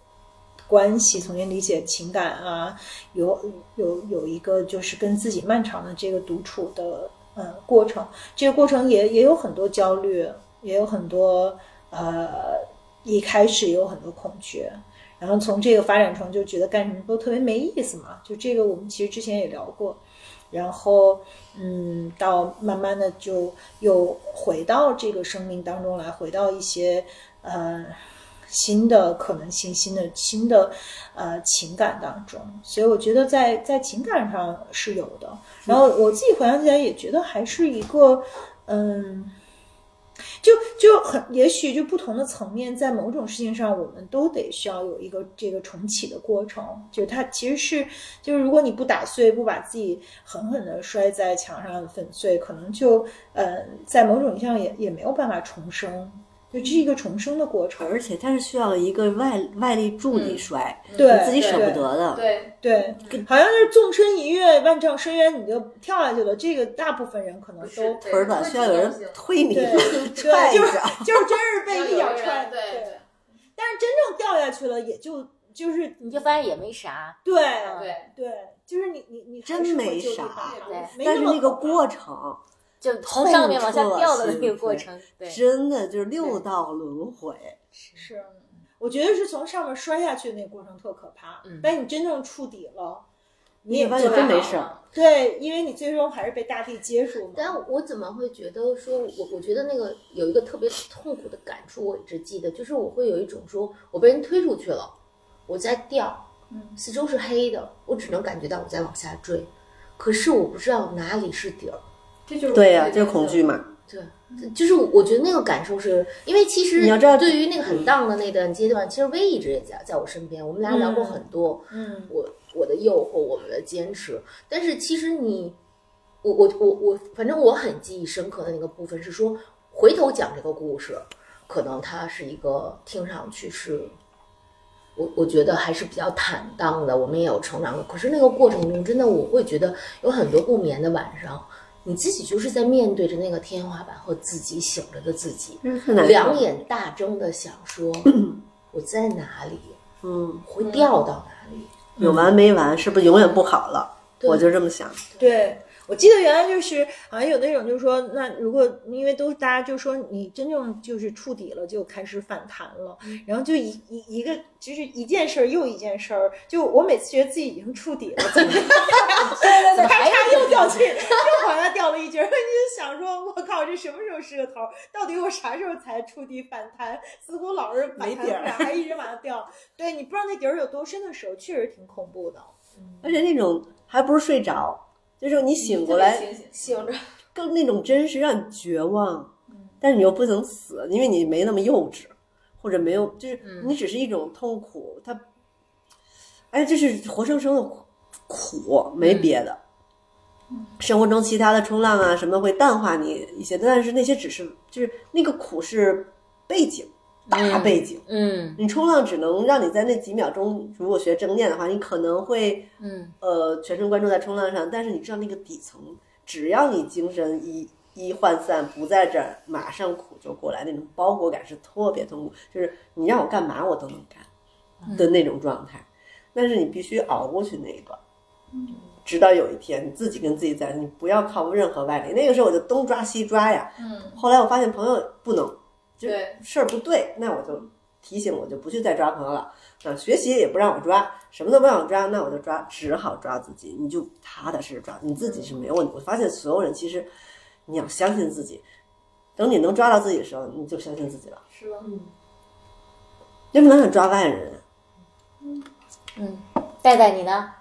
关系，重新理解情感啊，有有有一个就是跟自己漫长的这个独处的嗯过程，这个过程也也有很多焦虑，也有很多呃一开始有很多恐惧，然后从这个发展成就觉得干什么都特别没意思嘛，就这个我们其实之前也聊过，然后嗯，到慢慢的就又回到这个生命当中来，回到一些呃新的可能性、新的新的呃情感当中，所以我觉得在在情感上是有的。然后我自己回想起来也觉得还是一个嗯。就就很，也许就不同的层面，在某种事情上，我们都得需要有一个这个重启的过程。就它其实是，就是如果你不打碎，不把自己狠狠的摔在墙上粉碎，可能就呃，在某种意义上也也没有办法重生。就这是一个重生的过程。而且它是需要一个外外力助力摔，对你自己舍不得的。对，对，好像是纵身一跃，万丈深渊，你就跳下去了。这个大部分人可能都腿儿短，需要有人推你对踹一就是。就是真是被一脚踹。对对，但是真正掉下去了，也就就是你就发现也没啥。对对，对，就是你你你真没啥但是那个过程就从上面往下掉的那个过程，对，真的就是六道轮回。是，我觉得是从上面摔下去的那个过程特可怕，嗯但你真正触底了，你你也发现真没事儿。对，因为你最终还是被大地接住嘛。但我怎么会觉得说，我我觉得那个有一个特别痛苦的感触，我一直记得，就是我会有一种说，我被人推出去了，我在掉，嗯四周是黑的，我只能感觉到我在往下坠，可是我不知道哪里是底儿。这就是对呀、就是恐惧。嘛。对，就是我觉得那个感受是，因为其实你要知道对于那个很荡的那段阶段，其实薇一直也在在我身边，我们俩聊过很多，嗯我我的诱惑，我们的坚持。但是其实你，我我我我，反正我很记忆深刻的那个部分是说，回头讲这个故事，可能它是一个听上去是，我我觉得还是比较坦荡的，我们也有成长的。可是那个过程中，真的我会觉得有很多不眠的晚上。你自己就是在面对着那个天花板和自己醒着的自己，两眼大睁的想说，我在哪里？嗯，会掉到哪里？有完没完？是不是永远不好了？对我就这么想。对，我记得原来就是好像有那种就是说，那如果因为都大家就说你真正就是触底了，就开始反弹了，然后就一一一个就是一件事儿又一件事儿，就我每次觉得自己已经触底了，怎么对对 对，咔嚓又掉进，又往下掉了一截儿，你就想说，我靠，这什么时候是个头儿？到底我啥时候才触底反弹？似乎老是反弹不没底儿，还一直往下掉。对你不知道那底儿有多深的时候，确实挺恐怖的。而且那种还不是睡着，就是你醒过来醒，醒着，更那种真实让你绝望，但是你又不能死，因为你没那么幼稚，或者没有，就是你只是一种痛苦，它，哎，这是活生生的，苦没别的。生活中其他的冲浪啊什么会淡化你一些，但是那些只是就是那个苦是背景，大背景。嗯你冲浪只能让你在那几秒钟，如果学正念的话，你可能会嗯呃全神贯注在冲浪上，但是你知道那个底层，只要你精神一一涣散，不在这儿，马上苦就过来，那种包裹感是特别痛苦，就是你让我干嘛我都能干的那种状态。但是你必须熬过去那一段，直到有一天你自己跟自己在，你不要靠任何外力。那个时候我就东抓西抓呀，嗯，后来我发现朋友不能，就对事儿不对，那我就提醒我就不去再抓朋友了。啊，学习也不让我抓，什么都不让我抓，那我就抓，只好抓自己。你就踏踏实实抓，你自己是没有问题。我发现所有人其实你要相信自己，等你能抓到自己的时候，你就相信自己了。是吧？你不能想抓外人，嗯，戴戴你呢？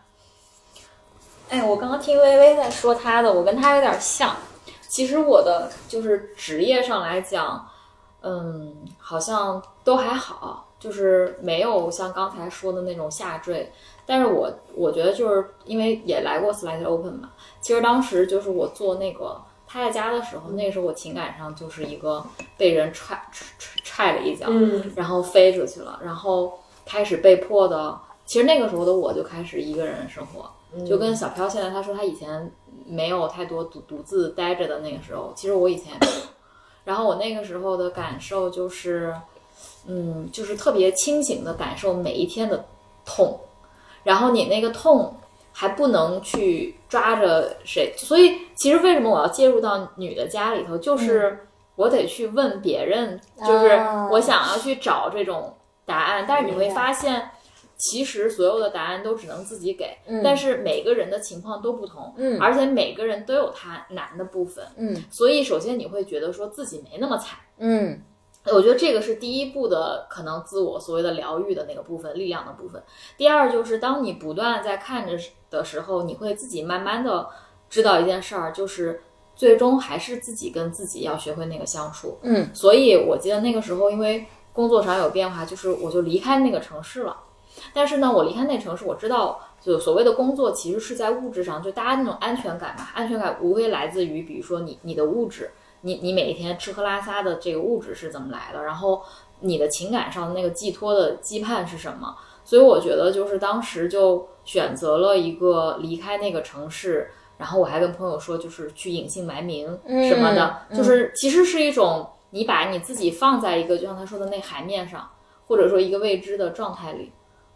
哎，我刚刚听微微在说她的，我跟她有点像。其实我的就是职业上来讲，嗯，好像都还好，就是没有像刚才说的那种下坠。但是我我觉得就是因为也来过 Slide Open 嘛，其实当时就是我做那个他在家的时候，那个时候我情感上就是一个被人踹踹踹了一脚，嗯，然后飞出去了，然后开始被迫的。其实那个时候的我就开始一个人生活，就跟小飘现在他说他以前没有太多独独自待着的那个时候，其实我以前。然后我那个时候的感受就是，嗯，就是特别清醒的感受每一天的痛，然后你那个痛还不能去抓着谁，所以其实为什么我要介入到女的家里头，就是我得去问别人，就是啊我想要去找这种答案，但是你会发现。其实所有的答案都只能自己给，嗯但是每个人的情况都不同，嗯而且每个人都有他难的部分，嗯所以首先你会觉得说自己没那么惨，嗯我觉得这个是第一步的可能自我所谓的疗愈的那个部分，力量的部分。第二就是当你不断在看着的时候，你会自己慢慢的知道一件事儿，就是最终还是自己跟自己要学会那个相处。嗯所以我记得那个时候，因为工作上有变化，就是我就离开那个城市了。但是呢，我离开那城市，我知道，就所谓的工作其实是在物质上，就大家那种安全感嘛，安全感无非来自于，比如说你你的物质，你你每一天吃喝拉撒的这个物质是怎么来的，然后你的情感上的那个寄托的羁绊是什么。所以我觉得就是当时就选择了一个离开那个城市，然后我还跟朋友说，就是去隐姓埋名什么的，嗯就是其实是一种你把你自己放在一个就像他说的那海面上，或者说一个未知的状态里。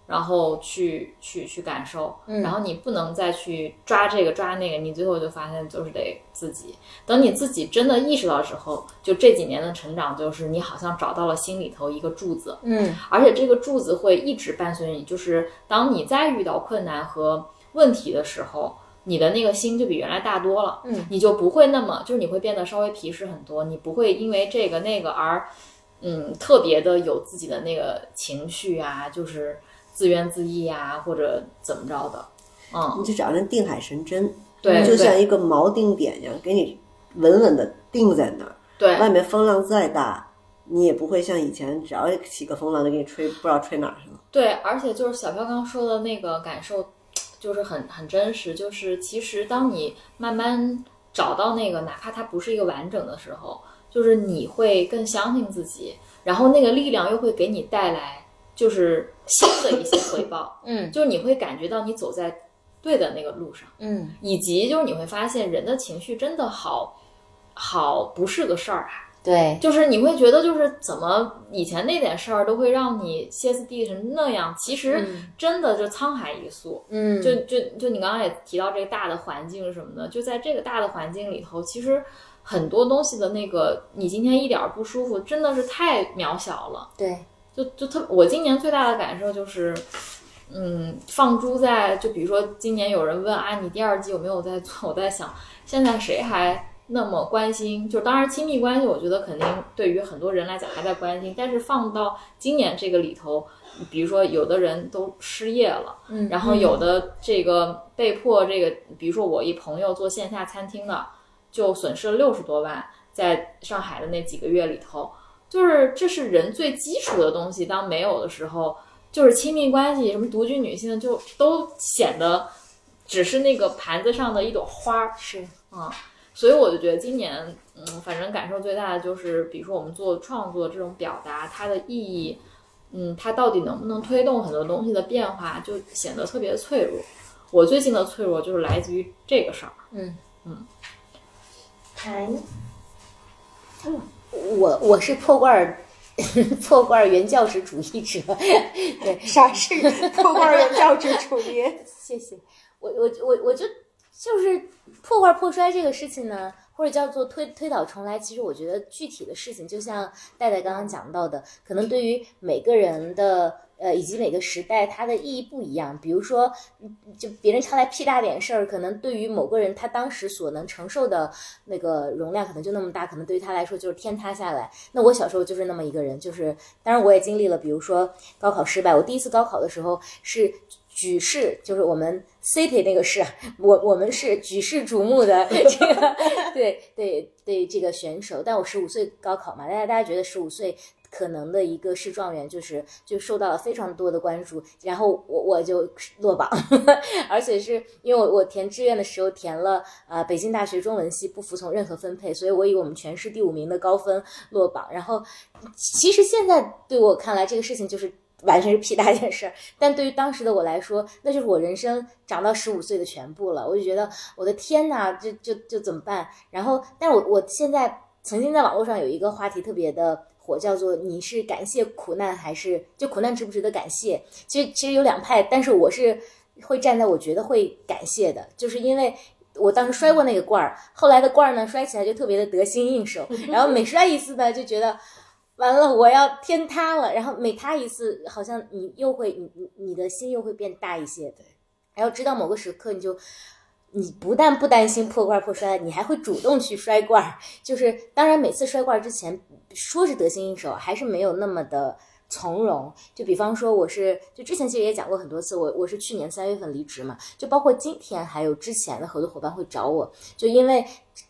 然后去去去感受，嗯。然后你不能再去抓这个抓那个，你最后就发现就是得自己。等你自己真的意识到之后，就这几年的成长，就是你好像找到了心里头一个柱子，嗯。而且这个柱子会一直伴随你，就是当你再遇到困难和问题的时候，你的那个心就比原来大多了，嗯，你就不会那么，就是你会变得稍微皮实很多，你不会因为这个那个而，嗯，特别的有自己的那个情绪啊，就是自怨自艾啊，或者怎么着的，嗯，你就找人定海神针，对，就像一个锚定点一样，给你稳稳的定在那儿。对外面风浪再大，你也不会像以前只要起个风浪就给你吹，不知道吹哪儿去了。对，而且就是小飘刚说的那个感受，就是很很真实。就是其实当你慢慢找到那个，哪怕它不是一个完整的时候，就是你会更相信自己，然后那个力量又会给你带来就是新的一些回报，嗯就是你会感觉到你走在对的那个路上，嗯以及就是你会发现人的情绪真的好好不是个事儿啊。对，就是你会觉得，就是怎么以前那点事儿都会让你歇斯底里成那样，其实嗯真的就沧海一粟。嗯就就就你刚刚也提到这个大的环境什么的，就在这个大的环境里头，其实很多东西的那个，你今天一点儿不舒服，真的是太渺小了。对，就就特，我今年最大的感受就是，嗯，放诸在就比如说今年有人问啊，你第二季有没有在做？我在想，现在谁还那么关心？就当然亲密关系，我觉得肯定对于很多人来讲还在关心，但是放到今年这个里头，比如说有的人都失业了，嗯然后有的这个被迫这个，比如说我一朋友做线下餐厅的，就损失了六十多万，在上海的那几个月里头。就是这是人最基础的东西，当没有的时候，就是亲密关系，什么独居女性，就都显得只是那个盘子上的一朵花儿。是，啊、所以我就觉得今年，嗯，反正感受最大的就是，比如说我们做创作这种表达，它的意义，嗯，它到底能不能推动很多东西的变化，就显得特别脆弱。我最近的脆弱就是来自于这个事儿。嗯嗯，谈，我我是破罐儿 破罐儿原教旨主义者，对，啥是破罐原教旨主义？谢谢。我我我我就就是破罐破摔这个事情呢，或者叫做推推倒重来，其实我觉得具体的事情，就像戴戴刚刚讲到的，可能对于每个人的。呃，以及每个时代它的意义不一样。比如说，就别人他来屁大点事儿，可能对于某个人他当时所能承受的那个容量可能就那么大，可能对于他来说就是天塌下来。那我小时候就是那么一个人，就是当然我也经历了，比如说高考失败。我第一次高考的时候是举世，就是我们 city 那个市，我我们是举世瞩目的这个 对对对这个选手。但我十五岁高考嘛，大家大家觉得十五岁。可能的一个市状元，就是就受到了非常多的关注，然后我我就落榜，而且是因为我我填志愿的时候填了啊、呃、北京大学中文系，不服从任何分配，所以我以我们全市第五名的高分落榜。然后其实现在对我看来，这个事情就是完全是屁大件事儿，但对于当时的我来说，那就是我人生长到十五岁的全部了。我就觉得我的天呐，就就就怎么办？然后，但我我现在曾经在网络上有一个话题特别的。火叫做你是感谢苦难还是就苦难值不值得感谢？其实其实有两派，但是我是会站在我觉得会感谢的，就是因为我当时摔过那个罐儿，后来的罐儿呢摔起来就特别的得心应手，然后每摔一次呢就觉得完了我要天塌了，然后每塌一次好像你又会你你你的心又会变大一些，对，然后直到某个时刻你就。你不但不担心破罐破摔，你还会主动去摔罐。就是当然，每次摔罐之前说是得心应手，还是没有那么的从容。就比方说，我是就之前其实也讲过很多次，我我是去年三月份离职嘛，就包括今天还有之前的合作伙伴会找我，就因为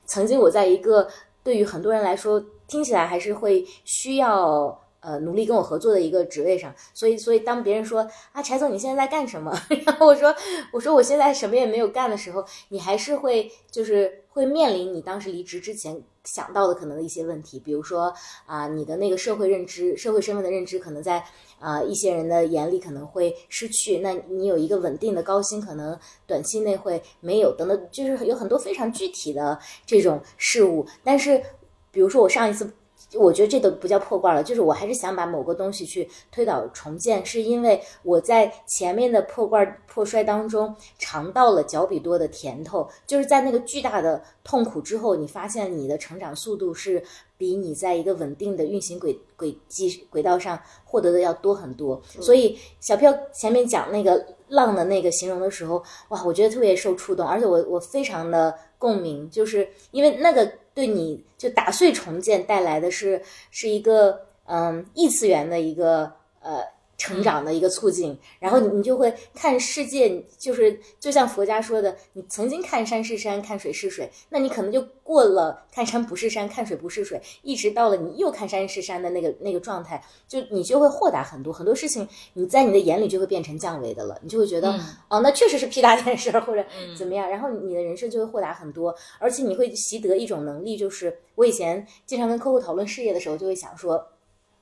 曾经我在一个对于很多人来说听起来还是会需要。呃，努力跟我合作的一个职位上，所以，所以当别人说啊，柴总你现在在干什么？然后我说，我说我现在什么也没有干的时候，你还是会就是会面临你当时离职之前想到的可能的一些问题，比如说啊、你的那个社会认知、社会身份的认知，可能在啊、一些人的眼里可能会失去。那你有一个稳定的高薪，可能短期内会没有，等等，就是有很多非常具体的这种事物。但是，比如说我上一次。我觉得这都不叫破罐了，就是我还是想把某个东西去推倒重建，是因为我在前面的破罐破摔当中尝到了脚比多的甜头，就是在那个巨大的痛苦之后，你发现你的成长速度是比你在一个稳定的运行轨轨迹轨道上获得的要多很多。所以小票前面讲那个浪的那个形容的时候，哇，我觉得特别受触动，而且我我非常的共鸣，就是因为那个对你就打碎重建带来的是是一个嗯异次元的一个呃。成长的一个促进，然后你你就会看世界，就是就像佛家说的，你曾经看山是山，看水是水，那你可能就过了看山不是山，看水不是水，一直到了你又看山是山的那个那个状态，就你就会豁达很多，很多事情你在你的眼里就会变成降维的了，你就会觉得、哦，那确实是屁大点事儿或者怎么样，然后你的人生就会豁达很多，而且你会习得一种能力，就是我以前经常跟客户讨论事业的时候，就会想说。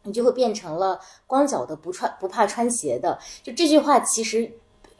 你就会变成了光脚的不穿不怕穿鞋的。就这句话其实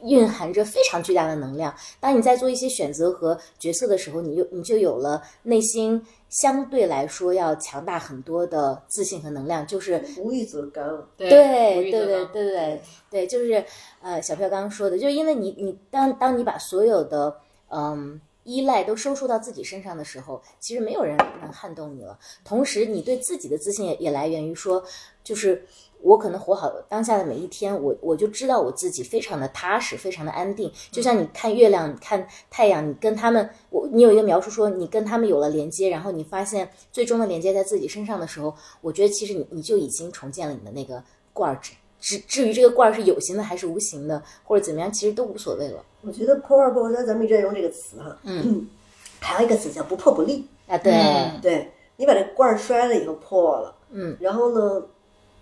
蕴含着非常巨大的能量。当你在做一些选择和决策的时候，你就你就有了内心相对来说要强大很多的自信和能量。就是无欲则刚。对对对对对对，就是呃，小票刚刚说的，就因为你你当当你把所有的嗯依赖都收束到自己身上的时候，其实没有人能撼动你了。同时，你对自己的自信也也来源于说，就是我可能活好当下的每一天，我我就知道我自己非常的踏实，非常的安定。就像你看月亮、看太阳，你跟他们，我你有一个描述说你跟他们有了连接，然后你发现最终的连接在自己身上的时候，我觉得其实你你就已经重建了你的那个罐儿。至至至于这个罐儿是有形的还是无形的，或者怎么样，其实都无所谓了。我觉得破罐破摔，咱们一直在用这个词哈。嗯，还有一个词叫不破不立。啊，对，嗯对你把这罐儿摔了以后破了，嗯，然后呢，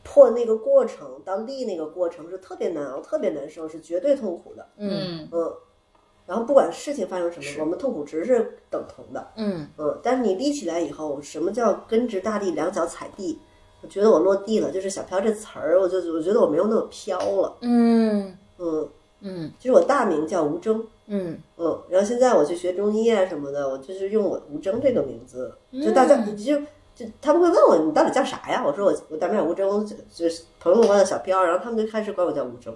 破那个过程到立那个过程是特别难熬、特别难受，是绝对痛苦的。嗯嗯嗯，然后不管事情发生什么，我们痛苦值是等同的。嗯嗯，但是你立起来以后，什么叫根植大地，两脚踩地？我觉得我落地了，就是“小飘”这词儿，我就我觉得我没有那么飘了。嗯嗯，嗯就是我大名叫吴征。嗯嗯，然后现在我去学中医啊什么的，我就是用我吴征这个名字，就大家嗯就就他们会问我你到底叫啥呀？我说我我大名叫吴征，就就是朋友们管我叫小飘，然后他们就开始管我叫吴征。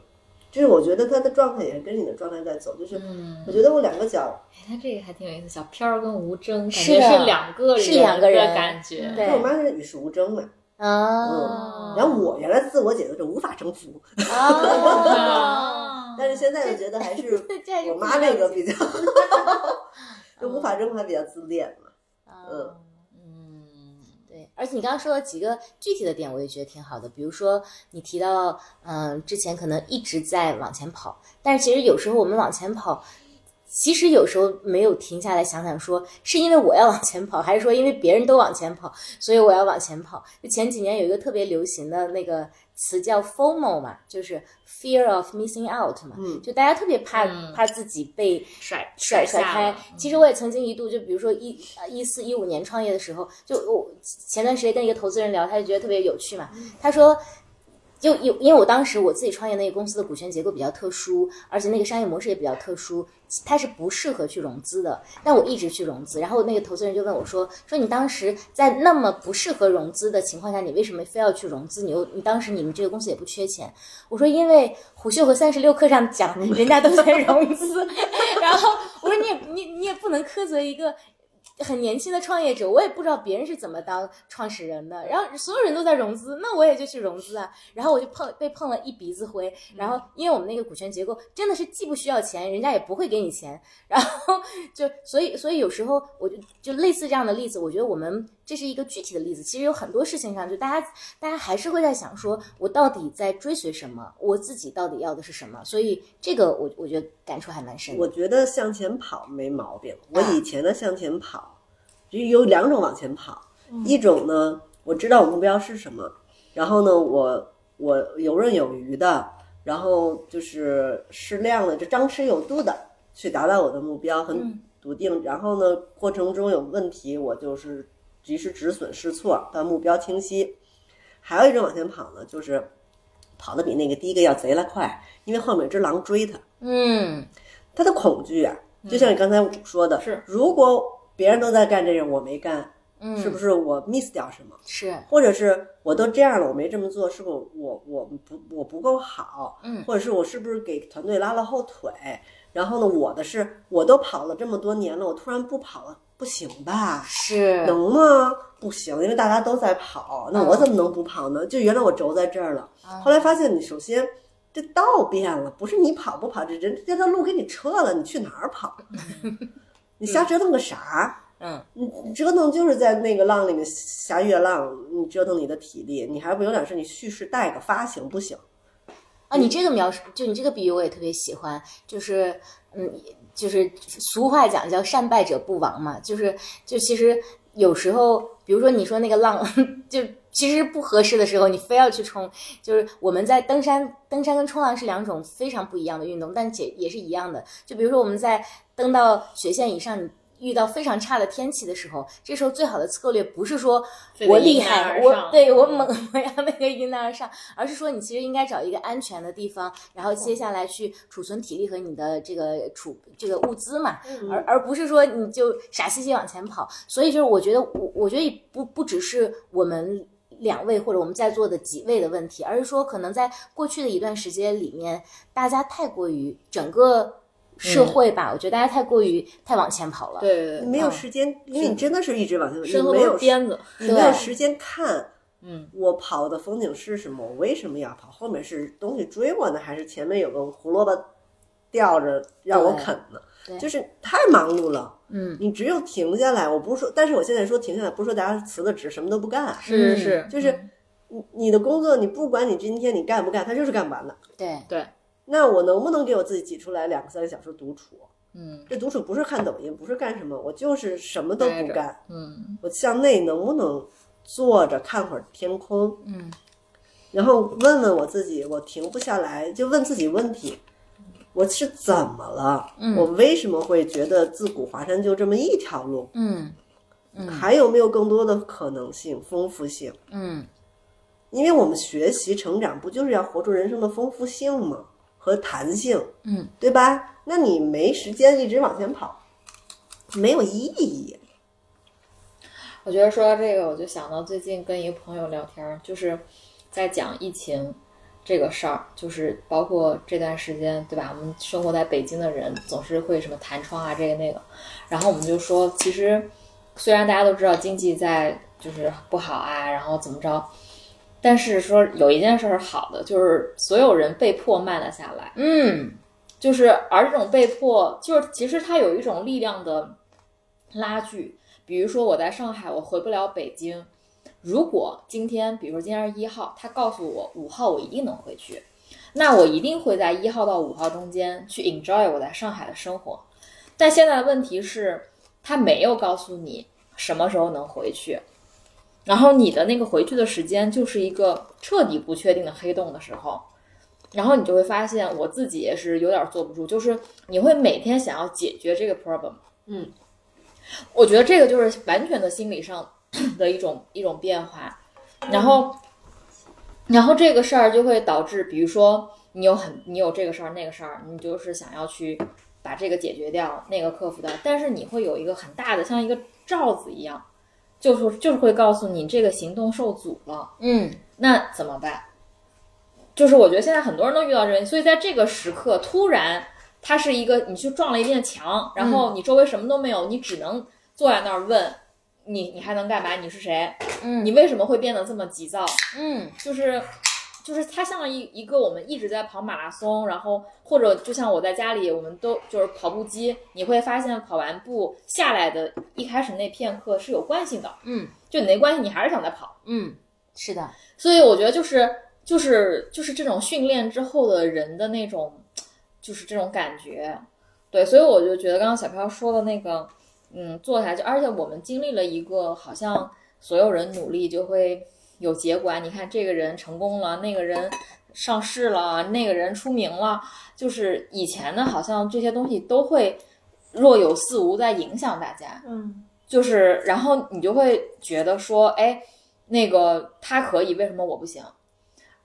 就是我觉得他的状态也是跟你的状态在走，就是嗯，我觉得我两个脚，哎，他这个还挺有意思，小飘儿跟吴征感觉是两个人是两个人的感觉，对我妈是与世无争嘛，啊然后我原来自我解读是无法征服，啊，但是现在就觉得还是 这还是我妈那个比较，就无法征服还比较自恋嘛。嗯嗯，对，而且你刚刚说了几个具体的点，我也觉得挺好的。比如说你提到，嗯、之前可能一直在往前跑，但是其实有时候我们往前跑，其实有时候没有停下来想想说，是因为我要往前跑，还是说因为别人都往前跑，所以我要往前跑？就前几年有一个特别流行的那个词叫 FOMO 嘛，就是 Fear of Missing Out 嘛，嗯就大家特别怕、嗯怕自己被甩甩甩开。其实我也曾经一度，就比如说一呃一四一五年创业的时候，就我前段时间跟一个投资人聊，他就觉得特别有趣嘛。他说，就有因为我当时我自己创业那个公司的股权结构比较特殊，而且那个商业模式也比较特殊，它是不适合去融资的。但我一直去融资，然后那个投资人就问我说：“说你当时在那么不适合融资的情况下，你为什么非要去融资？你又你当时你们这个公司也不缺钱。”我说：“因为虎嗅和三十六课上讲，人家都在融资。”然后我说：“你也你你也不能苛责一个。”很年轻的创业者，我也不知道别人是怎么当创始人的。然后所有人都在融资，那我也就去融资啊。然后我就碰被碰了一鼻子灰。然后因为我们那个股权结构真的是既不需要钱，人家也不会给你钱。然后就所以所以有时候我就就类似这样的例子，我觉得我们这是一个具体的例子。其实有很多事情上，就大家大家还是会在想说，我到底在追随什么？我自己到底要的是什么？所以这个我我觉得感触还蛮深的。我觉得向前跑没毛病。我以前的向前跑，就有两种往前跑，一种呢，我知道我目标是什么，然后呢，我我游刃有余的，然后就是适量的，就张弛有度的去达到我的目标，很笃定。然后呢，过程中有问题，我就是及时止损试错，但目标清晰。还有一种往前跑呢，就是跑得比那个第一个要贼了快，因为后面有只狼追他。嗯他的恐惧啊，就像你刚才说的，是如果别人都在干这个，我没干，嗯，是不是我 miss 掉什么？是？或者是我都这样了，我没这么做，是不是我我不我不够好？嗯或者是我是不是给团队拉了后腿？然后呢，我的是我都跑了这么多年了，我突然不跑了，不行吧？是，能吗？不行，因为大家都在跑，那我怎么能不跑呢？就原来我轴在这儿了，啊后来发现你首先这道变了，不是你跑不跑，这人这条路给你撤了，你去哪儿跑？你瞎折腾个啥？嗯，你你折腾就是在那个浪里面瞎越浪，你折腾你的体力，你还不有点是你蓄势待个发行不行？啊，你这个描述，就你这个比喻，我也特别喜欢，就是，嗯，就是俗话讲叫善败者不亡嘛，就是，就其实有时候，比如说你说那个浪，就其实不合适的时候，你非要去冲，就是我们在登山，登山跟冲浪是两种非常不一样的运动，但且也是一样的。就比如说我们在登到雪线以上，遇到非常差的天气的时候，这时候最好的策略不是说我厉害，我对我嗯猛，我要那个迎难而上，而是说你其实应该找一个安全的地方，然后接下来去储存体力和你的这个储这个物资嘛，而而不是说你就傻兮兮往前跑。所以就是我觉得我我觉得不不只是我们。两位或者我们在座的几位的问题，而是说可能在过去的一段时间里面，大家太过于整个社会吧，我觉得大家太过于太往前跑了。对对对，没有时间，因为你真的是一直往前走，身后都你没有是鞭子，你没有时间看。嗯，我跑的风景是什么？我为什么要跑？后面是东西追我呢，还是前面有个胡萝卜吊着让我啃呢对？就是太忙碌了。嗯，你只有停下来，我不是说，但是我现在说停下来，不是说大家辞了职什么都不干，是是是，就是你你的工作，你不管你今天你干不干，它就是干不完的。对，那我能不能给我自己挤出来两个三个小时独处？嗯这独处不是看抖音，不是干什么，我就是什么都不干。嗯我向内能不能坐着看会儿天空？嗯，然后问问我自己，我停不下来，就问自己问题：我是怎么了？嗯我为什么会觉得自古华山就这么一条路？嗯嗯还有没有更多的可能性、丰富性？嗯因为我们学习成长，不就是要活出人生的丰富性吗？和弹性，嗯，对吧？那你没时间一直往前跑，没有意义。我觉得说到这个，我就想到最近跟一个朋友聊天儿，就是在讲疫情这个事儿，就是包括这段时间，对吧？我们生活在北京的人总是会什么弹窗啊，这个那个，然后我们就说，其实虽然大家都知道经济在就是不好啊，然后怎么着，但是说有一件事是好的，就是所有人被迫慢了下来。嗯就是而这种被迫，就是其实它有一种力量的拉锯。比如说我在上海，我回不了北京。如果今天，比如说今天是一号，他告诉我五号我一定能回去，那我一定会在一号到五号中间去 enjoy 我在上海的生活。但现在的问题是，他没有告诉你什么时候能回去，然后你的那个回去的时间就是一个彻底不确定的黑洞的时候。然后你就会发现，我自己也是有点坐不住，就是你会每天想要解决这个 problem。嗯，我觉得这个就是完全的心理上 的一种一种变化。然后，然后这个事儿就会导致，比如说你有很你有这个事儿那个事儿，你就是想要去把这个解决掉，那个克服掉，但是你会有一个很大的像一个罩子一样，就是就是会告诉你这个行动受阻了。嗯那怎么办？就是我觉得现在很多人都遇到这个问题，所以在这个时刻，突然它是一个你去撞了一面墙，然后你周围什么都没有，你只能坐在那儿问你你还能干嘛？你是谁？嗯你为什么会变得这么急躁？嗯就是就是它像一一个我们一直在跑马拉松，然后或者就像我在家里，我们都就是跑步机，你会发现跑完步下来的一开始那片刻是有惯性的，嗯就你那惯性你还是想再跑。嗯，是的，所以我觉得就是就是就是这种训练之后的人的那种，就是这种感觉，对，所以我就觉得刚刚小飘说的那个，嗯，坐下来就，而且我们经历了一个好像所有人努力就会有结果啊，你看这个人成功了，那个人上市了，那个人出名了，就是以前呢，好像这些东西都会若有似无在影响大家，嗯就是，然后你就会觉得说，哎，那个他可以，为什么我不行？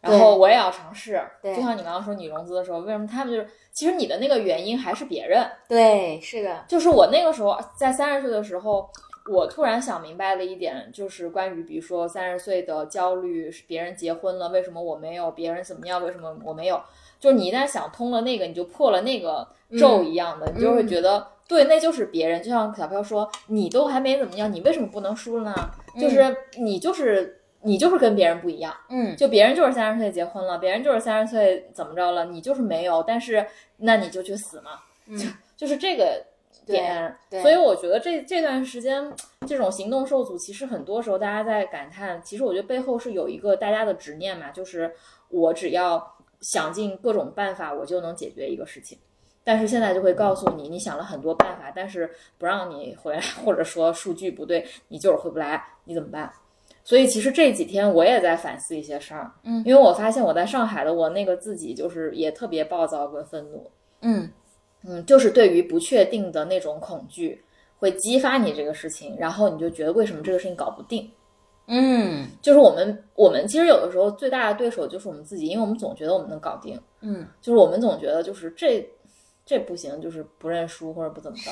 然后我也要尝试。对就像你刚刚说你融资的时候，为什么他们就是，其实你的那个原因还是别人。对，是的，就是我那个时候在三十岁的时候，我突然想明白了一点，就是关于比如说三十岁的焦虑，是别人结婚了，为什么我没有？别人怎么样，为什么我没有？就是你一旦想通了那个，你就破了那个咒一样的，你就会觉得、对，那就是别人。就像小飘说，你都还没怎么样，你为什么不能输呢？就是你就是你就是跟别人不一样。嗯就别人就是三十岁结婚了，别人就是三十岁怎么着了，你就是没有，但是那你就去死嘛，就就是这个点。所以我觉得这这段时间这种行动受阻，其实很多时候大家在感叹，其实我觉得背后是有一个大家的执念嘛，就是我只要想尽各种办法，我就能解决一个事情。但是现在就会告诉你，你想了很多办法，但是不让你回来，或者说数据不对，你就是回不来，你怎么办？所以其实这几天我也在反思一些事儿，嗯因为我发现我在上海的我那个自己就是也特别暴躁跟愤怒，嗯嗯，就是对于不确定的那种恐惧会激发你这个事情，然后你就觉得为什么这个事情搞不定？嗯就是我们我们其实有的时候最大的对手就是我们自己，因为我们总觉得我们能搞定，嗯，就是我们总觉得就是这这不行，就是不认输或者不怎么着，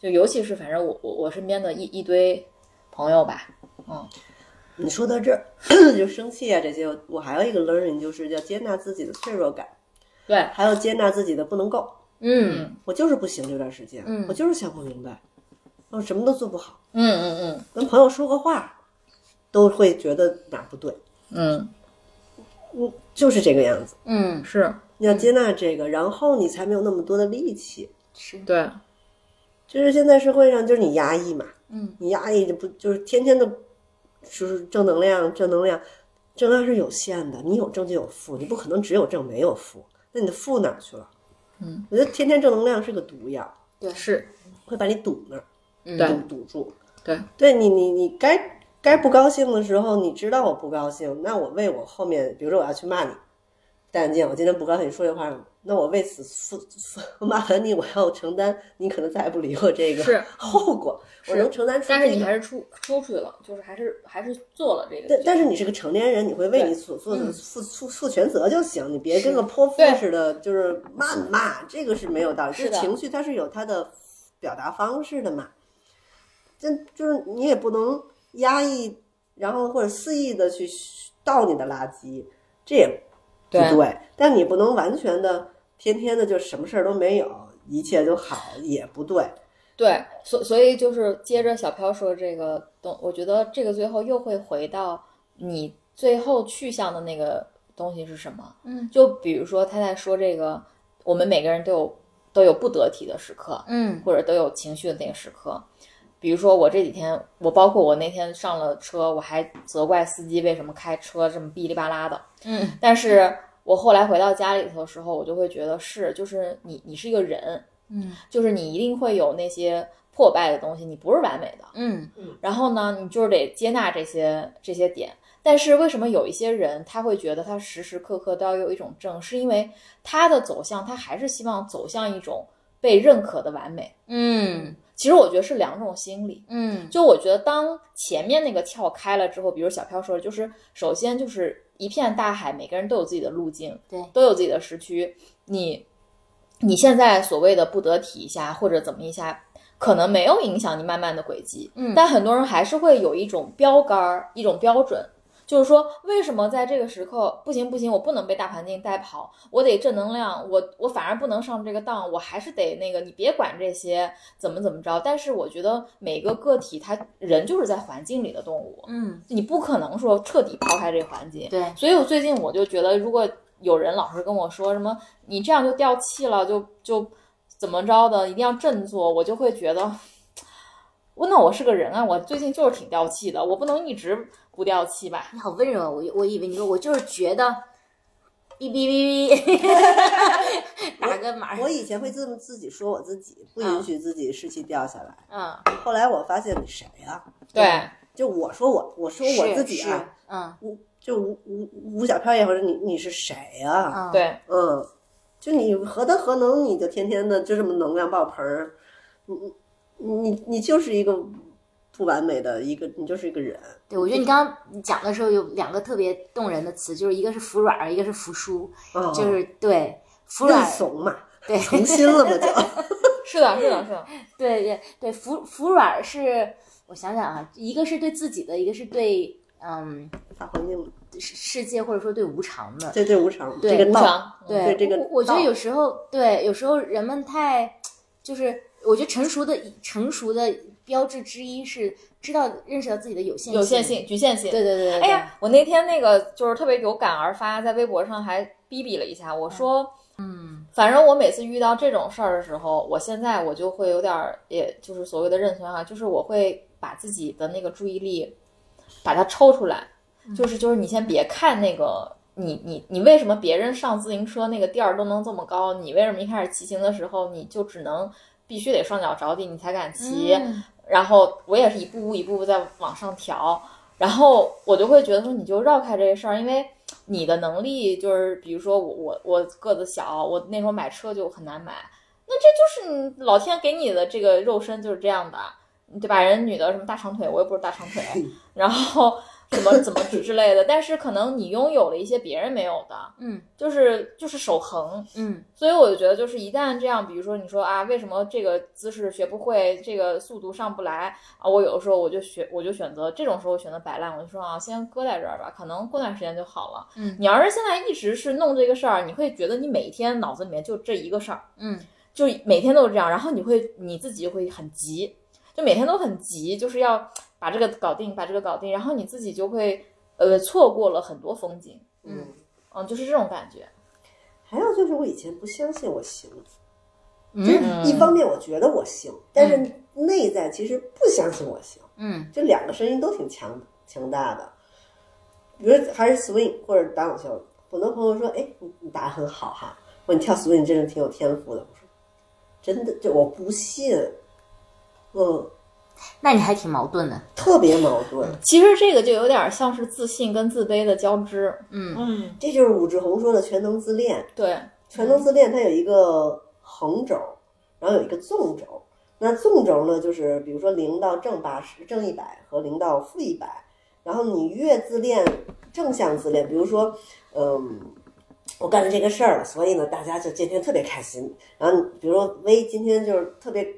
就尤其是反正我我我身边的一一堆朋友吧，嗯你说到这儿 就生气啊这些，我还有一个 learning 就是要接纳自己的脆弱感，对，还要接纳自己的不能够。嗯。我就是不行这段时间，嗯。我就是想不明白，我什么都做不好，嗯嗯嗯。跟朋友说个话都会觉得哪不对，嗯。嗯，就是这个样子。嗯嗯，是。你要接纳这个，然后你才没有那么多的力气。是。对，就是现在社会上，就是你压抑嘛，嗯，你压抑就不就是天天的，就是正能量，正能量，正能量是有限的，你有正就有负，你不可能只有正没有负，那你的负哪去了？嗯，我觉得天天正能量是个毒药，对。是，会把你堵那儿，嗯。对。堵堵住。对，对你你你该该不高兴的时候，你知道我不高兴，那我为我后面，比如说我要去骂你，戴眼镜，我今天不高兴，你说这话，那我为此负负骂完你，我要承担你可能再也不理我这个后果，我能承担出、这个。但是你还是出出去了，就是还是还是做了这个，但但是你是个成年人，你会为你所做嗯的负负负全责就行，你别跟个泼妇似的，就是谩骂，这个是没有道理。是的情绪它是有它的表达方式的嘛，这就是你也不能压抑，然后或者肆意的去倒你的垃圾，这也不对对。但你不能完全的天天的就什么事儿都没有，一切都好，也不对。对，所所以就是接着小飘说这个东，我觉得这个最后又会回到你最后去向的那个东西是什么？嗯，就比如说他在说这个，我们每个人都有都有不得体的时刻，嗯或者都有情绪的那个时刻。比如说我这几天，我包括我那天上了车，我还责怪司机为什么开车这么哔哩吧啦的。嗯但是我后来回到家里头的时候，我就会觉得是，就是你你是一个人，嗯就是你一定会有那些破败的东西，你不是完美的。嗯然后呢，你就是得接纳这些这些点。但是为什么有一些人他会觉得他时时刻刻都要有一种正，是因为他的走向，他还是希望走向一种被认可的完美。嗯其实我觉得是两种心理。嗯就我觉得，当前面那个跳开了之后，比如小飘说的，就是首先就是一片大海，每个人都有自己的路径，对都有自己的时区。你你现在所谓的不得体一下或者怎么一下，可能没有影响你慢慢的轨迹，嗯但很多人还是会有一种标杆儿，一种标准。就是说，为什么在这个时刻不行不行，我不能被大环境带跑，我得正能量，我我反而不能上这个当，我还是得那个，你别管这些怎么怎么着。但是我觉得每个个体他人就是在环境里的动物，嗯，你不可能说彻底抛开这个环境。对，所以我最近我就觉得，如果有人老是跟我说什么你这样就掉气了，就就怎么着的，一定要振作，我就会觉得，我那我是个人啊，我最近就是挺掉气的，我不能一直不掉气吧？你好温柔啊，我我以为你说我就是觉得，哔哔哔哔，打个码，我以前会这么自己说我自己，不允许自己士气掉下来。嗯，后来我发现你谁呀、对，就我说我，我说我自己啊，，嗯。吴就吴吴吴小飘也或者你你是谁呀、嗯，，对，嗯，就你何德何能，你就天天的就这么能量爆棚儿，你你你你就是一个不完美的一个，你就是一个人。对，我觉得你刚刚讲的时候有两个特别动人的词，就是一个是服软，一个是服输，哦就是对服软，怂嘛，对，诚心了嘛就。是的，是的，是的，对对对，服服软是，我想想啊，一个是对自己的，一个是对嗯大环境世世界或者说对无常的。对对无常，对这个道，无常，对对这个我我觉得有时候对，有时候人们太就是，我觉得成熟的成熟的标志之一是知道认识到自己的有限有限性、局限性。对对对对，哎呀，我那天那个就是特别有感而发，在微博上还逼逼了一下，我说，嗯，反正我每次遇到这种事儿的时候，我现在我就会有点儿，也就是所谓的认存啊，就是我会把自己的那个注意力把它抽出来，就是就是你先别看那个。你你你为什么别人上自行车那个垫儿都能这么高？你为什么一开始骑行的时候你就只能必须得双脚着地你才敢骑？嗯然后我也是一步步一步步在往上调，然后我就会觉得说，你就绕开这个事儿，因为你的能力就是，比如说我我我个子小，我那时候买车就很难买，那这就是你老天给你的这个肉身就是这样的，对吧？人女的什么大长腿，我也不是大长腿，然后怎么怎么之类的，但是可能你拥有了一些别人没有的，嗯就是就是守恒，嗯所以我就觉得，就是一旦这样，比如说你说啊，为什么这个姿势学不会，这个速度上不来啊？我有的时候我就学，我就选择这种时候选择摆烂，我就说啊，先搁在这儿吧，可能过段时间就好了。嗯你要是现在一直是弄这个事儿，你会觉得你每一天脑子里面就这一个事儿，嗯就每天都是这样，然后你会你自己会很急，就每天都很急，就是要把这个搞定，把这个搞定，然后你自己就会呃错过了很多风景，嗯。嗯，就是这种感觉。还有就是我以前不相信我行，就嗯是一方面我觉得我行，但是内在其实不相信我行，嗯这两个声音都挺强强大的。比如还是 swing 或者打网球，很多朋友说：“哎，你你打得很好哈，或者你跳 swing 真是挺有天赋的。”我说：“真的，这我不信。”嗯，那你还挺矛盾的。特别矛盾。其实这个就有点像是自信跟自卑的交织。嗯嗯这就是武志红说的全能自恋。对，全能自恋它有一个横轴，然后有一个纵轴。那纵轴呢，就是比如说零到正八十、正一百和零到负一百。然后你越自恋，正向自恋，比如说，嗯，我干了这个事儿了，所以呢，大家就今天特别开心。然后比如说薇今天就是特别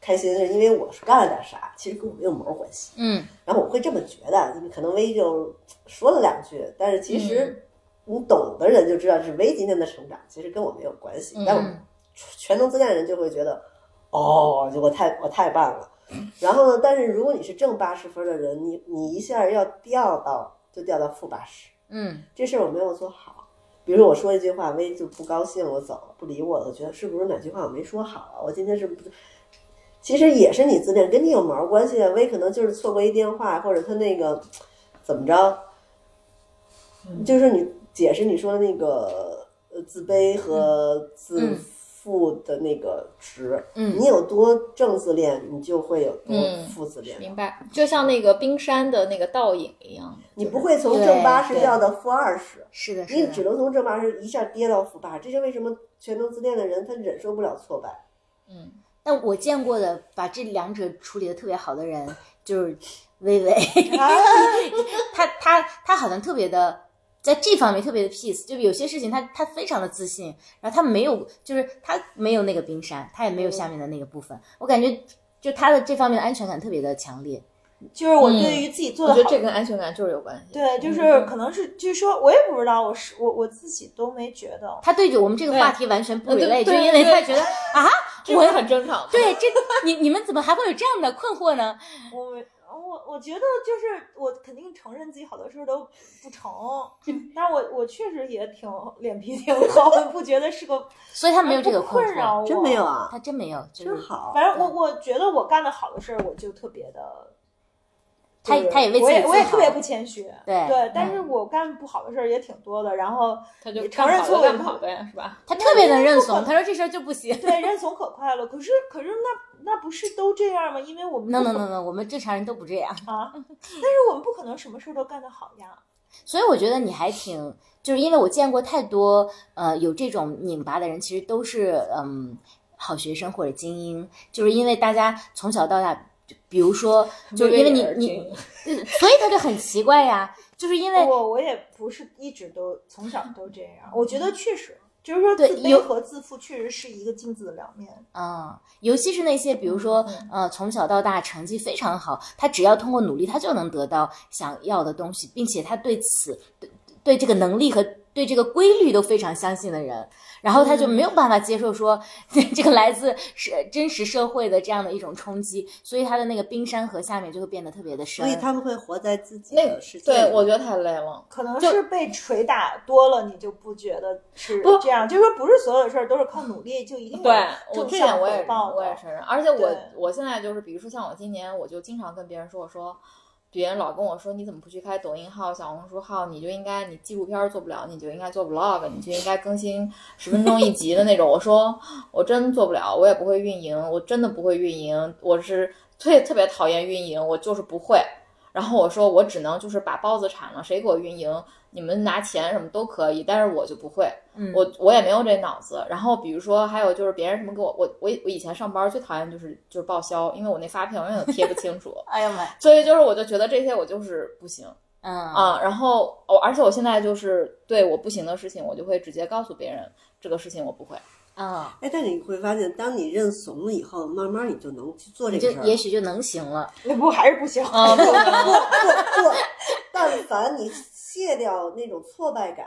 开心，是因为我是干了点啥，其实跟我没有毛关系。嗯然后我会这么觉得，可能薇就说了两句，但是其实你懂的人就知道是薇今天的成长，其实跟我没有关系。但我嗯全能自恋人就会觉得，哦，就我太我太棒了。然后呢，但是如果你是正八十分的人，你你一下要掉到就掉到负八十，嗯这事儿我没有做好。比如说我说一句话，薇就不高兴，我走了，不理我了，我觉得是不是哪句话我没说好啊？我今天是不是？其实也是你自恋，跟你有毛关系啊？薇可能就是错过一电话，或者他那个怎么着，就是你解释你说的那个呃自卑和自嗯负的那个值，嗯你有多正自恋，你就会有多嗯负自恋。明白，就像那个冰山的那个倒影一样。你不会从正八十掉到负二十。是的，你。只能从正八十一下跌到负八，这是为什么全能自恋的人他忍受不了挫败。嗯，但我见过的把这两者处理的特别好的人，就是薇薇，他他他好像特别的。在这方面特别的 peace，就有些事情他他非常的自信，然后他没有，就是他没有那个冰山，他也没有下面的那个部分，我感觉就他的这方面的安全感特别的强烈。就是我对于自己做的好我觉得这跟安全感就是有关系。对，就是可能是，就是说我也不知道，我是我我自己都没觉得。他对着我们这个话题完全不呃对 relate，就因为他觉得 啊，这个很正常。对这个你你们怎么还会有这样的困惑呢？我我我觉得就是我肯定承认自己好多事儿都不成，但是我我确实也挺脸皮挺厚，不觉得是个所以他没有这个不困扰我，真没有。啊，他真没有，真好。反正我我觉得我干的好的事儿，我就特别的。就是他他也为自我也我也特别不谦虚，对对，但是嗯我干不好的事儿也挺多的，然后他就承认错误干不好呗，是吧？他特别能认怂，他说这事儿就不行。对认怂可快了。可是可是那那不是都这样吗？因为我们 no 不 no no no，我们正常人都不这样，啊，但是我们不可能什么事儿都干得好呀。所以我觉得你还挺，就是因为我见过太多呃有这种拧巴的人，其实都是嗯好学生或者精英，就是因为大家从小到大，就比如说，就是因为你你，呃所以他就很奇怪呀，就是因为我我也不是一直都从小都这样，我觉得确实就是说自卑和自负确实是一个镜子的两面。嗯，尤其是那些比如说，呃，从小到大成绩非常好，他只要通过努力，他就能得到想要的东西，并且他对此对对这个能力和对这个规律都非常相信的人，然后他就没有办法接受说 这个来自是真实社会的这样的一种冲击，所以他的那个冰山和下面就会变得特别的深。所以他们会活在自己那的世界对。我觉得太累了。可能是被捶打多了，你就不觉得是这样。就是说，不是所有的事儿都是靠努力就一定对这点我也。我也承认，而且我我现在就是，比如说像我今年，我就经常跟别人说，我说别人老跟我说你怎么不去开抖音号、小红书号，你就应该你纪录片做不了，你就应该做 vlog，你就应该更新十分钟一集的那种。我说我真做不了，我也不会运营，我真的不会运营，我是特特别讨厌运营，我就是不会。然后我说我只能就是把包子产了，谁给我运营，你们拿钱什么都可以，但是我就不会。嗯我我也没有这脑子。然后比如说还有就是别人什么给我，我我我以前上班最讨厌就是就是报销，因为我那发票永远都贴不清楚，哎呀妈呀，所以就是我就觉得这些我就是不行嗯啊。然后我而且我现在就是对我不行的事情，我就会直接告诉别人这个事情我不会。啊，哎，但是你会发现，当你认怂了以后，慢慢你就能去做这个事儿。也许就能行了。那不还是不行？啊，不不能不不，但凡你卸掉那种挫败感，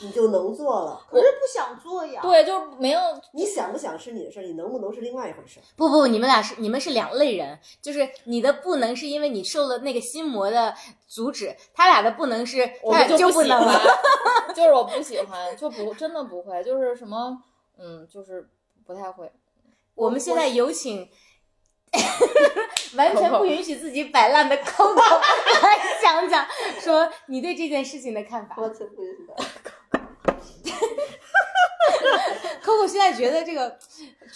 你就能做了。可是不想做呀。对，就是没有你想不想是你的事儿，你能不能是另外一回事。不不，你们俩是你们是两类人，就是你的不能是因为你受了那个心魔的阻止，他俩的不能是我他俩就不喜能了。欢，就是我不喜欢，就不真的不会，就是什么嗯，就是不太会。我们现在有请 完全不允许自己摆烂的 Coco 来讲讲，说你对这件事情的看法。我真不知道。Coco 现在觉得这个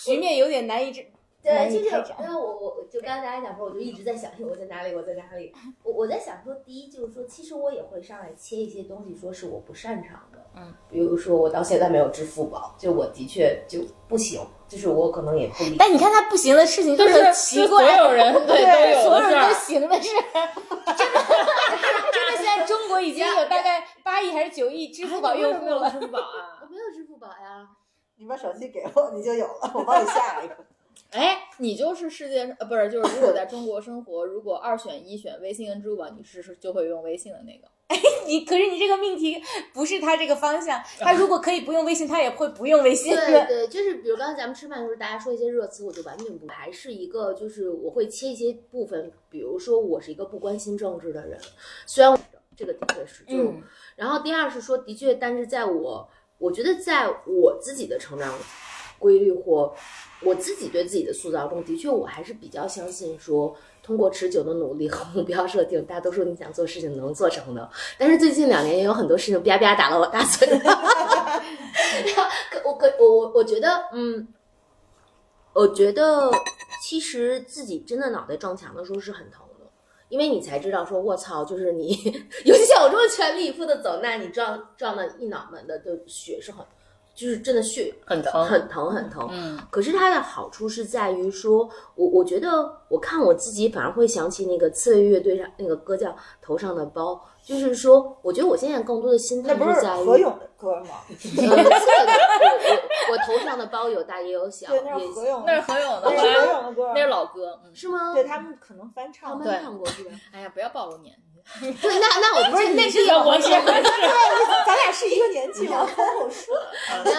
局面有点难以置对，就是因为我我我就刚才大家讲说，我就一直在想我在哪里，我在哪里。我我在想说，第一就是说，其实我也会上来切一些东西，说是我不擅长的，嗯，比如说我到现在没有支付宝，就我的确就不行，就是我可能也不理。但你看他不行的事情，就是很奇怪，所有人 对都有所有人都的事儿。行的事，真的，真的，现在中国已经有大概八亿还是九亿支付宝用户了。支付宝啊？我没有支付宝呀，你把手机给我，你就有了，我帮你下一个。哎，你就是世界上呃不是，就是如果在中国生活，如果二选一选微信跟支付宝，你是是就会用微信的那个。哎 你可是你这个命题不是他这个方向，他如果可以不用微信，他也会不用微信。对对，就是比如刚才咱们吃饭的时候，大家说一些热词，我就完全不，还是一个就是我会切一些部分，比如说我是一个不关心政治的人，虽然这个的确是，就、嗯然后第二是说，的确，但是在我我觉得在我自己的成长规律或我自己对自己的塑造中，的确我还是比较相信说。通过持久的努力和目标设定，大多数你想做事情能做成的。但是最近两年也有很多事情啪啪打了我大嘴巴。可我可我我我觉得，嗯，我觉得其实自己真的脑袋撞墙的时候是很疼的，因为你才知道说，我操，就是你，尤其像我这么全力以赴的走，那你撞撞的一脑门的的血是很，就是真的血很疼很疼很疼。嗯，可是它的好处是在于说，我我觉得我看我自己反而会想起那个刺猬乐队上那个歌叫《头上的包》，就是说，我觉得我现在更多的心态是在于何勇的歌吗？我我我头上的包有大也有小，对，那也是何勇，那是何勇的，那是何勇的歌，那是老歌。嗯，是吗？对他们可能翻他唱们的。对唱过是吧？哎呀，不要暴露年纪。对，那那我不是那是我是 咱俩是一个年纪吗？口说，好的，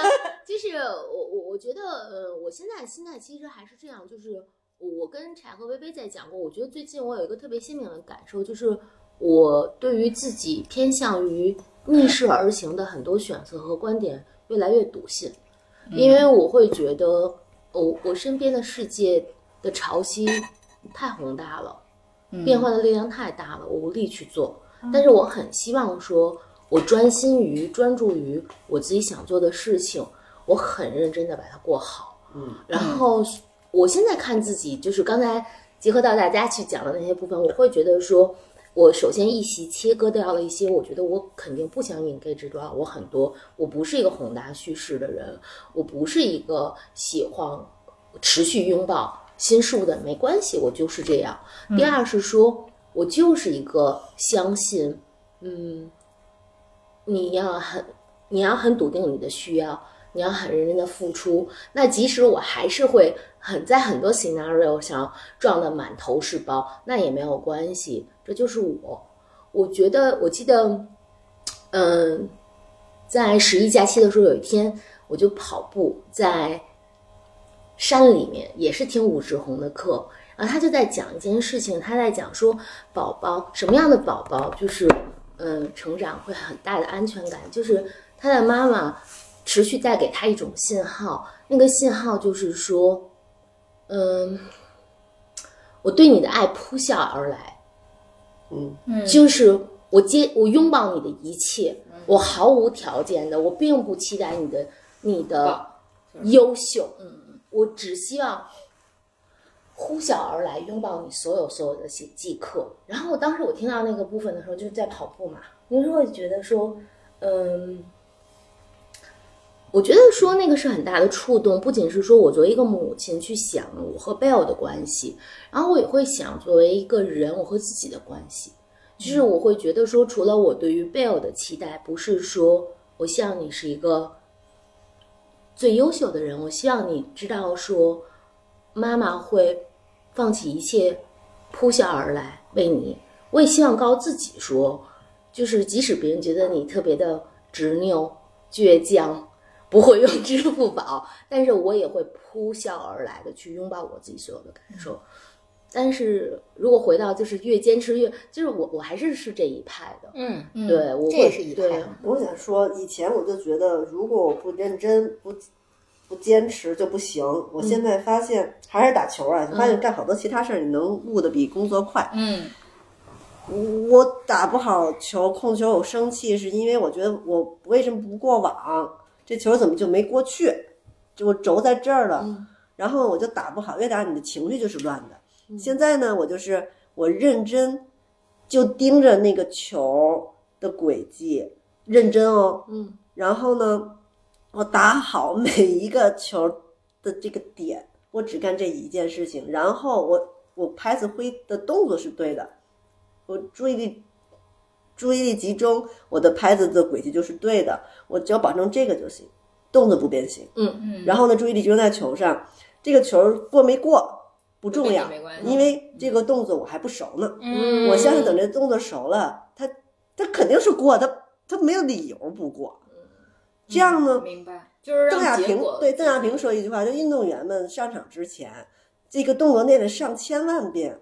就是我我我觉得，呃，我现在心态其实还是这样，就是我跟柴和薇薇在讲过，我觉得最近我有一个特别鲜明的感受，就是我对于自己偏向于逆势而行的很多选择和观点越来越笃信，因为我会觉得，我我身边的世界的潮汐太宏大了。变化的力量太大了，我无力去做。但是我很希望说，我专心于专注于我自己想做的事情，我很认真的把它过好。嗯，然后我现在看自己，就是刚才结合到大家去讲的那些部分，我会觉得说，我首先一席切割掉了一些，我觉得我肯定不想 engage 到我很多，我不是一个宏大叙事的人，我不是一个喜欢持续拥抱新事物的，没关系，我就是这样。第二是说，我就是一个相信，嗯，你要很，你要很笃定你的需要，你要很认真的付出。那即使我还是会很在很多 scenario 上撞得满头是包，那也没有关系，这就是我。我觉得，我记得，嗯，在十一假期的时候，有一天我就跑步在山里面，也是听武志红的课，然后他就在讲一件事情，他在讲说宝宝什么样的宝宝就是嗯成长会很大的安全感，就是他的妈妈持续带给他一种信号，那个信号就是说，嗯，我对你的爱扑啸而来，嗯。嗯就是我接我拥抱你的一切，我毫无条件的，我并不期待你的你的优秀，嗯，我只希望呼啸而来，拥抱你所有所有的即即刻。然后我当时我听到那个部分的时候，就是在跑步嘛，你就会觉得说，嗯。我觉得说那个是很大的触动，不仅是说我作为一个母亲去想我和贝尔的关系，然后我也会想作为一个人我和自己的关系，就是我会觉得说，除了我对于贝尔的期待，不是说我希望你是一个最优秀的人，我希望你知道说，妈妈会放弃一切扑啸而来为你。我也希望高自己说，就是即使别人觉得你特别的执拗、倔强。不会用支付宝，但是我也会扑啸而来的去拥抱我自己所有的感受。但是如果回到就是越坚持越，就是我我还是是这一派的，嗯，嗯对，我这也会是一派对，我想说，以前我就觉得，如果我不认真、不不坚持就不行。我现在发现，还是打球啊，发现干好多其他事儿，你能悟的比工作快。嗯我打不好球，控球我生气，是因为我觉得我为什么不过网？这球怎么就没过去？就我轴在这儿了，嗯然后我就打不好，越打你的情绪就是乱的。现在呢，我就是我认真，就盯着那个球的轨迹，认真哦。嗯然后呢，我打好每一个球的这个点，我只干这一件事情。然后我我拍子挥的动作是对的，我注意力注意力集中，我的拍子的轨迹就是对的。我只要保证这个就行，动作不变形。嗯嗯，然后呢，注意力集中在球上，这个球过没过不重要没关，系因为这个动作我还不熟呢。嗯我相信等这动作熟了，他他肯定是过，他他没有理由不过。这样呢，明白，就是邓亚萍对邓亚萍说一句话，就运动员们上场之前，这个动作练了上千万遍，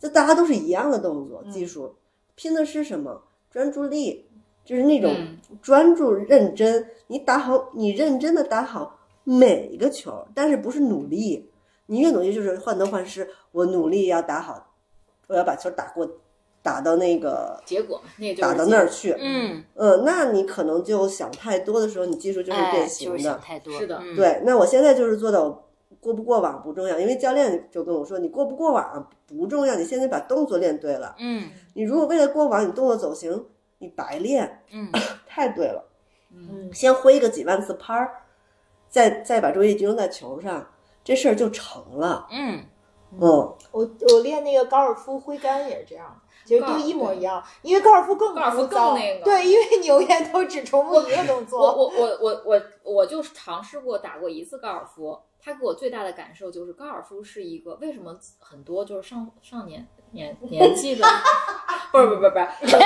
这大家都是一样的动作技术，拼的是什么？专注力，就是那种嗯专注认真。你打好，你认真的打好每一个球，但是不是努力，你越努力就是患得患失。我努力要打好，我要把球打过，打到那个结果，那就打到那儿去。嗯，嗯，那你可能就想太多的时候，你技术就是哎，变形的。就是想太多，是的嗯，对，那我现在就是做到过不过网不重要，因为教练就跟我说，你过不过网不重要，你现在把动作练对了。嗯你如果为了过网，你动作走形，你白练，嗯，太对了。嗯先挥个几万次拍儿，再再把注意力集中在球上，这事儿就成了。嗯。嗯，我我练那个高尔夫挥杆也是这样，其实都一模一样，因为高尔夫更高尔夫更那个对，因为你永远都只重复一个动我作。我我我我我我就尝试过打过一次高尔夫，他给我最大的感受就是高尔夫是一个为什么很多就是上上年年年纪的，不是不是不是不 是，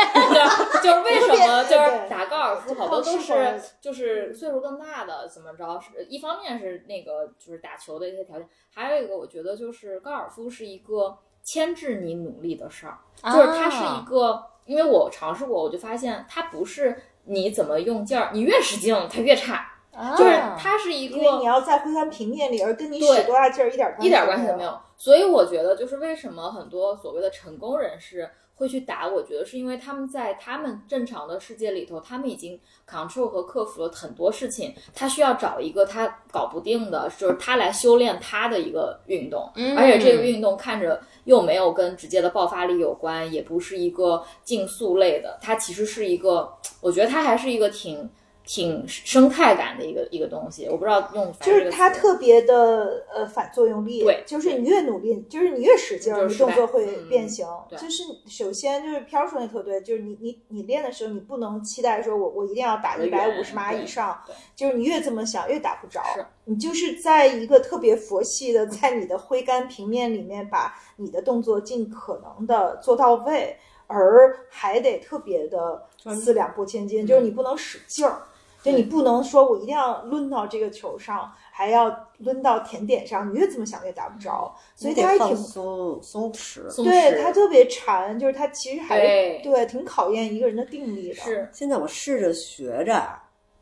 就是为什么就是打高尔夫好多都是就是岁数更大的怎么着？是一方面是那个就是打球的一些条件，还有一个我觉得就是高尔夫是一个牵制你努力的事儿，就是它是一个，因为我尝试过，我就发现它不是你怎么用劲儿，你越使劲它越差，就是它是一因为你要在挥杆平面里，而跟你对使多大劲儿一点一点关关系都没有。所以我觉得，就是为什么很多所谓的成功人士会去打，我觉得是因为他们在他们正常的世界里头，他们已经 control 和克服了很多事情，他需要找一个他搞不定的，就是他来修炼他的一个运动，嗯而且这个运动看着又没有跟直接的爆发力有关，也不是一个竞速类的，它其实是一个，我觉得它还是一个挺挺生态感的一个一个东西。我不知道用就是它特别的呃反作用力，对就是你越努力，就是你越使劲动作会嗯变形。对就是首先就是飘说那特对，就是你你你练的时候，你不能期待说我我一定要打一百五十码以上，就是你越这么想越打不着。你就是在一个特别佛系的，在你的挥杆平面里面，把你的动作尽可能的做到位，而还得特别的四两拨千斤，就是你不能使劲儿。就你不能说我一定要抡到这个球上，还要抡到甜点上，你越这么想越打不着，所以你得放它还挺松松弛。对他特别馋，就是他其实还对对挺考验一个人的定力的。是现在我试着学着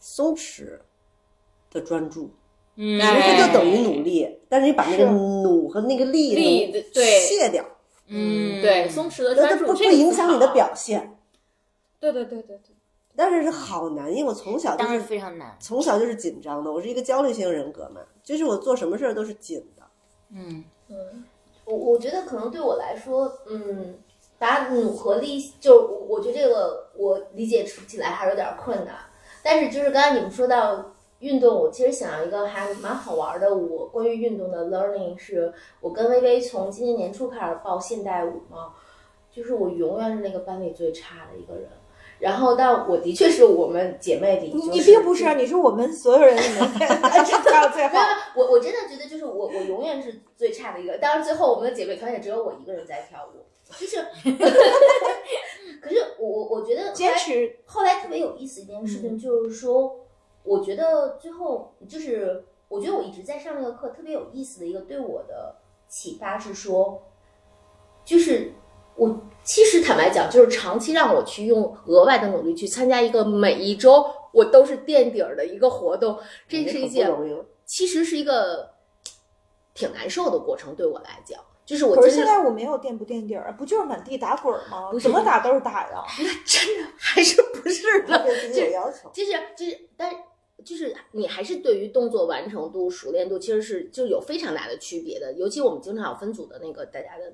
松弛的专注，嗯，其哎实就等于努力，但是你把那个努和那个力力对卸掉，嗯，对松弛的那专注，它不不影响你的表现。对对对对对，但是是好难，因为我从小就是非常难。从小就是紧张的，我是一个焦虑型人格嘛，就是我做什么事儿都是紧的。嗯嗯，我我觉得可能对我来说，嗯，把努和力，就我我觉得这个我理解起来还是有点困难。但是就是刚才你们说到运动，我其实想要一个还蛮好玩的，我关于运动的 learning 是，我跟微微从今年年初开始报现代舞嘛，就是我永远是那个班里最差的一个人。然后，但我的确是我们姐妹里、就是，你你并不是啊，你是我们所有人里面 是跳最没有好。，我我真的觉得就是我我永远是最差的一个。当然，最后我们的姐妹团也只有我一个人在跳舞，就是，可是我我我觉得坚持后来特别有意思一件事情就是说，我觉得最后就是我觉得我一直在上那个课特别有意思的一个对我的启发是说，就是我其实坦白讲，就是长期让我去用额外的努力去参加一个每一周我都是垫底儿的一个活动，这是一件。其实是一个挺难受的过程，对我来讲，就是我可是现在我没有垫不垫底儿啊，不就是满地打滚儿吗？怎么打都是打呀。真的还是不是的，对自己有要求。就是就是，但就是你还是对于动作完成度、熟练度，其实是就有非常大的区别的。尤其我们经常有分组的那个大家的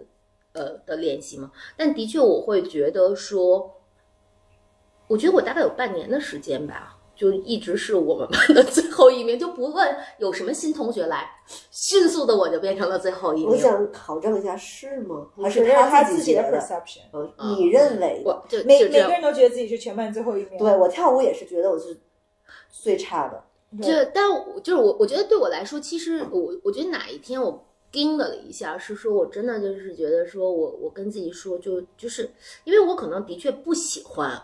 呃的练习嘛。但的确，我会觉得说，我觉得我大概有半年的时间吧，就一直是我们班的最后一名，就不论有什么新同学来，迅速的我就变成了最后一名。我想考证一下，是吗？还是他自己的？perception。你认为？我就每就每个人都觉得自己是全班最后一名。对我跳舞也是觉得我是最差的。就，但我就是我，我觉得对我来说，其实我我觉得哪一天我盯了一下，是说我真的就是觉得说我我跟自己说，就就是因为我可能的确不喜欢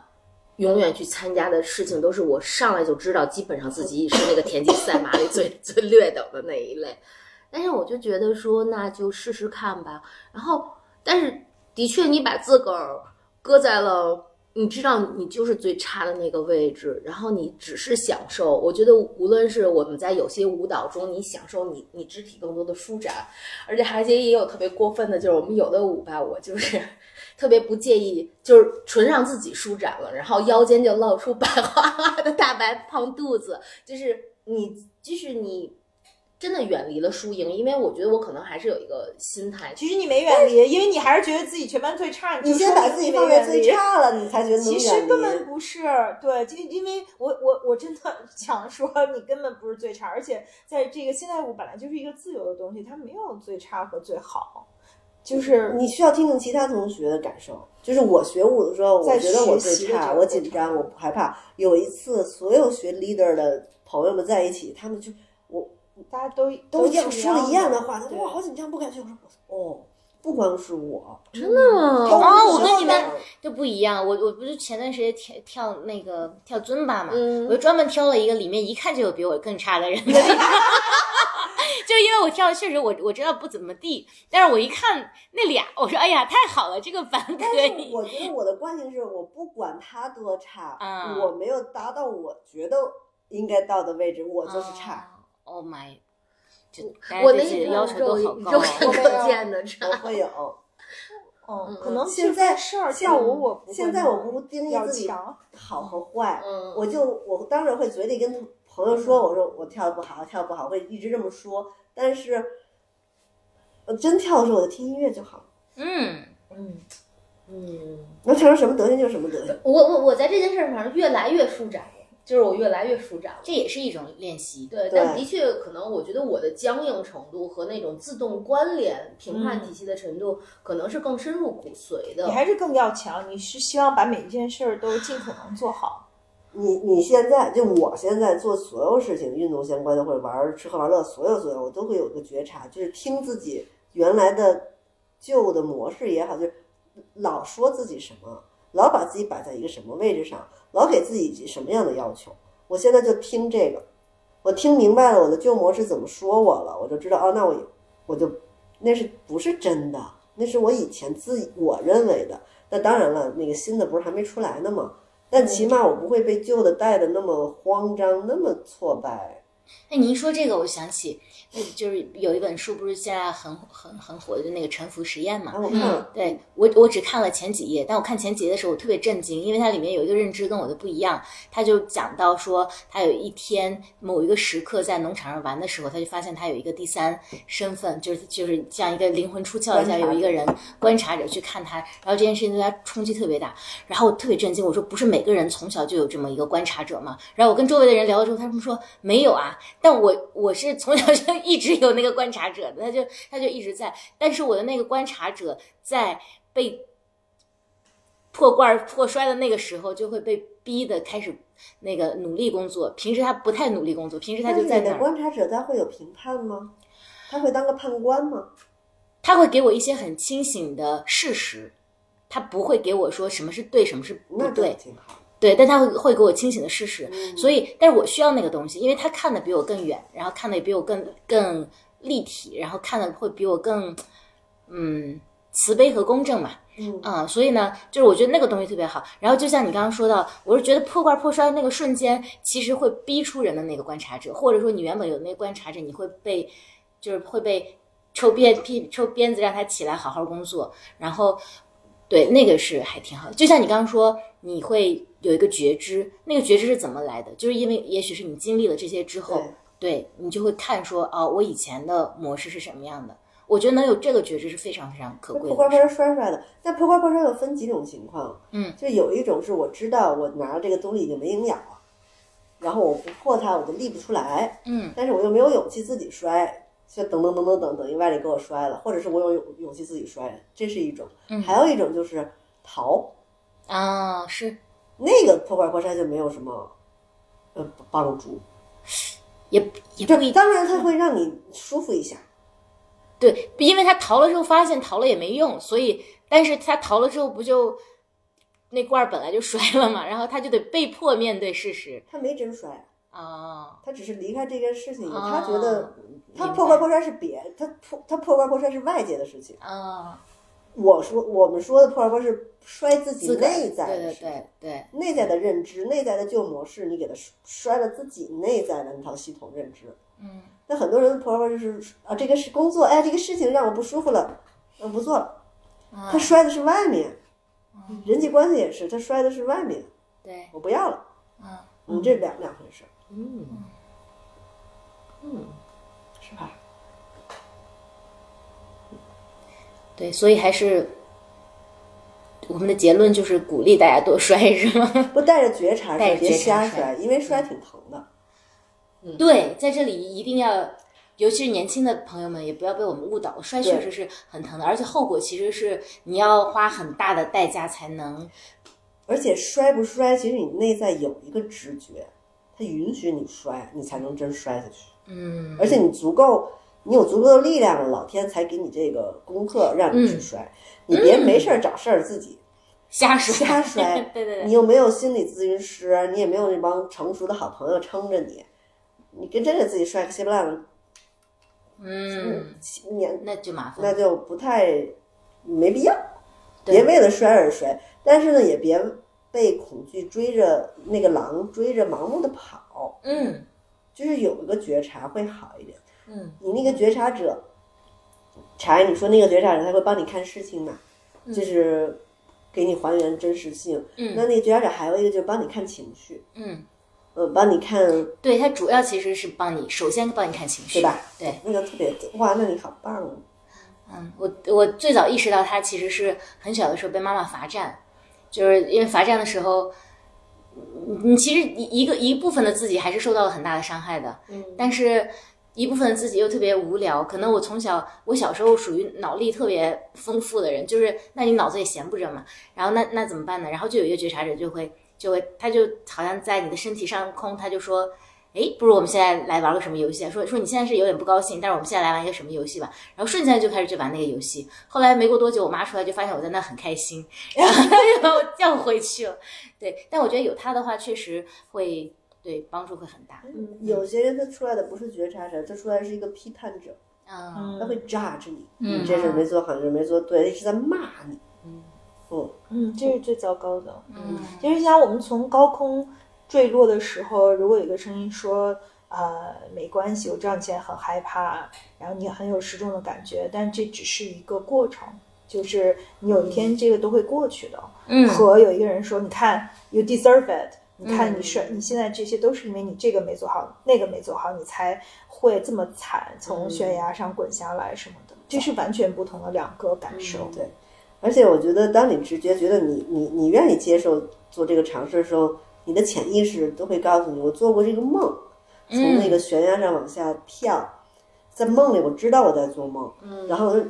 永远去参加的事情，都是我上来就知道，基本上自己是那个田径赛马里最 最劣等的那一类。但是我就觉得说，那就试试看吧。然后，但是的确，你把自个儿搁在了。你知道你就是最差的那个位置，然后你只是享受。我觉得无论是我们在有些舞蹈中，你享受你你肢体更多的舒展，而且还也有特别过分的，就是我们有的舞吧，我就是 特别不介意，就是纯让自己舒展了，然后腰间就露出白花花的大白胖肚子，就是你就是你真的远离了输赢，因为我觉得我可能还是有一个心态，其实你没远离，因为你还是觉得自己全班最差。你先把自己放在最差了，你才觉得能其实根本。不是，对，就因为我我我真的 想说，你根本不是最差，而且在这个现代舞本来就是一个自由的东西，它没有最差和最好，就是你需要听听其他同学的感受。就是我学舞的时候，我在觉得我最差，我紧张，我害怕。有一次，所有学 leader 的朋友们在一起，他们就我大家都都一样说了一样的话，他对说我好紧张，不敢去。我说哦，不光是我，真的吗？哦我跟你们们就不一样。我我不是前段时间跳跳那个跳尊巴嘛，嗯我就专门挑了一个里面一看就有比我更差的人的地方。就因为我跳的确实我我知道不怎么地，但是我一看那俩，我说哎呀太好了，这个版可但是以。我觉得我的惯性是我不管他多差，啊我没有达到我觉得应该到的位置，我就是差。Oh my，就我的要求都好高肉可见的我差。会有。嗯，可能现在事儿跳舞我不会现在我不定义要自己，好和坏，嗯我就我当时会嘴里跟朋友说，我说我跳的不好，跳的不好，会一直这么说。但是，我真跳的时候，我就听音乐就好，嗯，嗯，嗯，能跳成什么德行就是什么德行。我我我在这件事儿上越来越舒展了，就是我越来越舒展了。这也是一种练习。对，对但的确可能，我觉得我的僵硬程度和那种自动关联评判体系的程度，可能是更深入骨髓的。你还是更要强，你是希望把每一件事儿都尽可能做好。你你现在就我现在做所有事情，运动相关的或者玩儿吃喝玩乐，所有所有我都会有个觉察，就是听自己原来的旧的模式也好，就是老说自己什么，老把自己摆在一个什么位置上，老给自己什么样的要求。我现在就听这个，我听明白了我的旧模式怎么说我了，我就知道哦，那我我就那是不是真的？那是我以前自我认为的。那当然了，那个新的不是还没出来呢吗？但起码我不会被旧的带的那么慌张，那么挫败。那您说这个，我想起，就就是有一本书，不是现在很很很火的，就那个沉浮实验嘛啊，。我看了，对我，我只看了前几页，但我看前几页的时候，我特别震惊，因为它里面有一个认知跟我的不一样。他就讲到说，他有一天某一个时刻在农场上玩的时候，他就发现他有一个第三身份，就是就是像一个灵魂出窍一下，观察者有一个人观察者去看他，然后这件事情对他冲击特别大，然后我特别震惊，我说不是每个人从小就有这么一个观察者吗？然后我跟周围的人聊了之后，他们说没有啊，但我我是从小就 一直有那个观察者的，他就他就一直在，但是我的那个观察者在被破罐儿破摔的那个时候，就会被逼的开始那个努力工作。平时他不太努力工作，平时他就在那儿，观察者他会有评判吗？他会当个判官吗？他会给我一些很清醒的事实，他不会给我说什么是对，什么是不对。挺好。对，但他会会给我清醒的事实，嗯所以，但是我需要那个东西，因为他看的比我更远，然后看的也比我更更立体，然后看的会比我更，嗯，慈悲和公正嘛，嗯啊、所以呢，就是我觉得那个东西特别好。然后就像你刚刚说到，我是觉得破罐破摔那个瞬间，其实会逼出人的那个观察者，或者说你原本有那个观察者，你会被，就是会被抽鞭屁抽鞭子让他起来好好工作，然后。对，那个是还挺好。就像你刚刚说，你会有一个觉知，那个觉知是怎么来的？就是因为也许是你经历了这些之后，对你就会看说，哦，我以前的模式是什么样的。我觉得能有这个觉知是非常非常可贵的事。破罐破摔摔出来的，但破罐破摔又分几种情况。嗯，就有一种是我知道我拿了这个东西已经没营养了，然后我不破它我就立不出来，嗯但是我又没有勇气自己摔，就等等等等等等于外力给我摔了，或者是我有勇勇气自己摔，这是一种。嗯还有一种就是逃，啊，是那个破罐破摔就没有什么呃帮助。也也当然他会让你舒服一下，对，因为他逃了之后发现逃了也没用，所以但是他逃了之后不就那罐儿本来就摔了嘛，然后他就得被迫面对事实他没真摔，啊。他只是离开这件事情以后，哦他觉得他破罐破摔是别，他破他破罐破摔是外界的事情。啊，我说我们说的破罐破是摔自己内在对对的事情，对对，内在的认知、内在的旧模式，你给他摔了自己内在的那套系统认知。嗯。那很多人的破罐破就是啊，这个是工作，哎，这个事情让我不舒服了，我不做了。啊他摔的是外面，人际关系也是，他摔的是外面，对，我不要了。嗯。你，这两两回事。嗯，嗯，是吧？对，所以还是我们的结论就是鼓励大家多摔，是吗？不带着觉察摔，别瞎摔摔，因为摔挺疼的。对，在这里一定要，尤其是年轻的朋友们，也不要被我们误导了。摔确实是很疼的，而且后果其实是你要花很大的代价才能。而且摔不摔，其实你内在有一个直觉，它允许你摔，你才能真摔下去。嗯，而且你足够，你有足够的力量了，老天才给你这个功课让你去摔。你别没事儿找事儿自己瞎摔，瞎摔。对对对，你又没有心理咨询师，你也没有那帮成熟的好朋友撑着你，你跟真给自己摔个稀巴烂了，嗯，你那就麻烦。那就不太没必要。别为了摔而摔，但是呢，也别被恐惧追着那个狼追着盲目的跑，嗯就是有一个觉察会好一点。嗯你那个觉察者，柴，你说那个觉察者他会帮你看事情嘛，就是给你还原真实性。嗯那那个觉察者还有一个就是帮你看情绪，嗯，呃，帮你看对，他主要其实是帮你，首先帮你看情绪，对吧？对，那个特别哇，那你好棒啊！嗯，我我最早意识到他其实是很小的时候被妈妈罚站，就是因为罚站的时候，你其实一一个一部分的自己还是受到了很大的伤害的，嗯，但是一部分自己又特别无聊。可能我从小，我小时候属于脑力特别丰富的人，就是那你脑子也闲不着嘛，然后那那怎么办呢？然后就有一个觉察者就会就会，他就好像在你的身体上空，他就说。哎，不如我们现在来玩个什么游戏？说说你现在是有点不高兴，但是我们现在来玩一个什么游戏吧。然后瞬间就开始去玩那个游戏。后来没过多久，我妈出来就发现我在那很开心，然后就把我叫回去了。对，但我觉得有他的话，确实会对帮助会很大。嗯有些人他出来的不是觉察者，他出来是一个批判者，嗯他会 judge 你，嗯你这事儿没做好，你这没做对，一直在骂你。嗯不，嗯，这是最糟糕的。嗯其实像我们从高空坠落的时候，如果有一个声音说，呃，没关系，我知道你现在很害怕，然后你很有失重的感觉，但这只是一个过程，就是你有一天这个都会过去的。嗯和有一个人说，你看，you deserve it，你看你是、你现在这些都是因为你这个没做好，那个没做好，你才会这么惨，从悬崖上滚下来什么的，这是完全不同的两个感受。对。而且我觉得，当你直觉觉得你你你愿意接受做这个尝试的时候，你的潜意识都会告诉你，我做过这个梦，从那个悬崖上往下跳，在梦里我知道我在做梦，然后就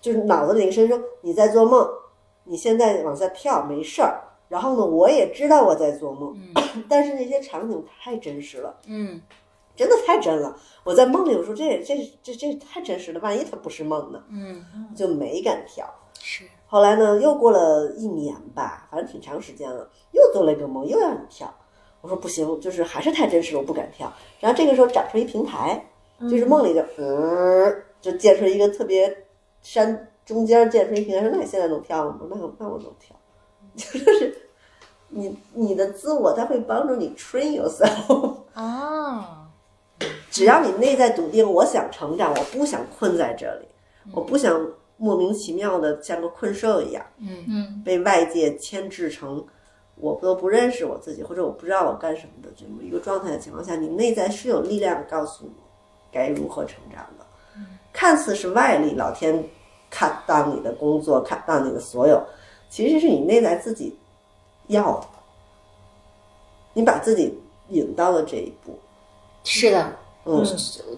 就是脑子里一个声音说你在做梦，你现在往下跳没事儿。然后呢，我也知道我在做梦，但是那些场景太真实了，嗯真的太真了。我在梦里，我说这这这这太真实了，万一它不是梦呢？嗯，就没敢跳。是后来呢，又过了一年吧，反正挺长时间了，又做了一个梦，又让你跳。我说不行，就是还是太真实了，我不敢跳。然后这个时候长出一平台，就是梦里就嗯，就建出一个特别山中间建出一平台，说那你现在能跳吗？那那我能跳，就是你你的自我，它会帮助你 train yourself。哦，只要你内在笃定，我想成长，我不想困在这里，我不想莫名其妙的像个困兽一样。嗯嗯被外界牵制成我都不认识我自己，或者我不知道我干什么的这么一个状态的情况下，你内在是有力量告诉你该如何成长的。看似是外力，老天看到你的工作，看到你的所有，其实是你内在自己要的。你把自己引到了这一步，是的，嗯，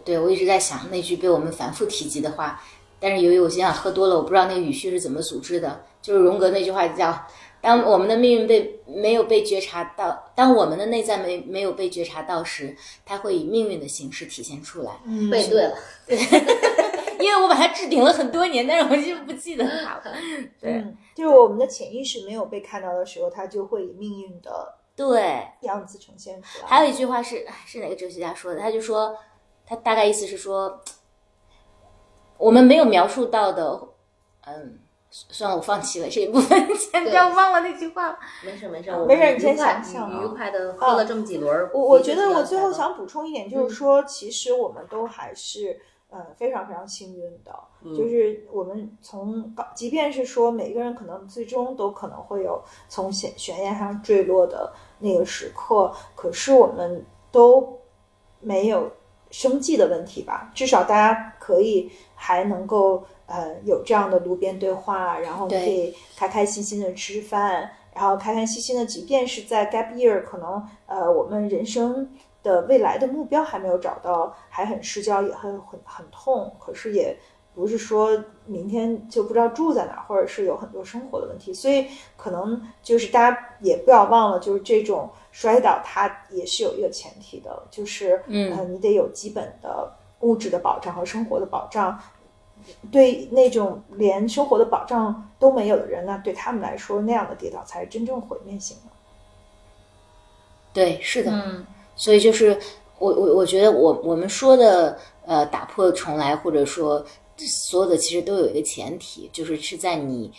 对我一直在想那句被我们反复提及的话，但是由于我今晚喝多了，我不知道那个语序是怎么组织的。就是荣格那句话叫：“当我们的命运被没有被觉察到，当我们的内在没没有被觉察到时，它会以命运的形式体现出来。嗯背对了，因为我把它置顶了很多年，但是我就不记得它了。对嗯，就是我们的潜意识没有被看到的时候，它就会以命运的对，样子呈现出来。还有一句话是是哪个哲学家说的？他就说，他大概意思是说，我们没有描述到的，嗯，算了，我放弃了这一部分，先不要忘了那句话。没事没事，没事你先想象啊愉快的喝了这么几轮儿。我我觉得我最后想补充一点，就是说，其实我们都还是呃非常非常幸运的，就是我们从，即便是说每个人可能最终都可能会有从悬悬崖上坠落的那个时刻，可是我们都没有生计的问题吧？至少大家可以还能够呃有这样的路边对话，然后可以开开心心的吃饭，然后开开心心的，即便是在 gap year，可能呃我们人生的未来的目标还没有找到，还很失焦，也很很很痛，可是也不是说明天就不知道住在哪，或者是有很多生活的问题，所以可能就是大家也不要忘了，就是这种摔倒它也是有一个前提的，就是嗯呃你得有基本的物质的保障和生活的保障。对那种连生活的保障都没有的人呢，对他们来说，那样的跌倒才是真正毁灭性的。对，是的，嗯所以就是我我我觉得我我们说的呃打破重来，或者说所有的其实都有一个前提，就是是在你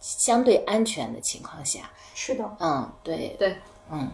相对安全的情况下，是的，嗯，对对，嗯。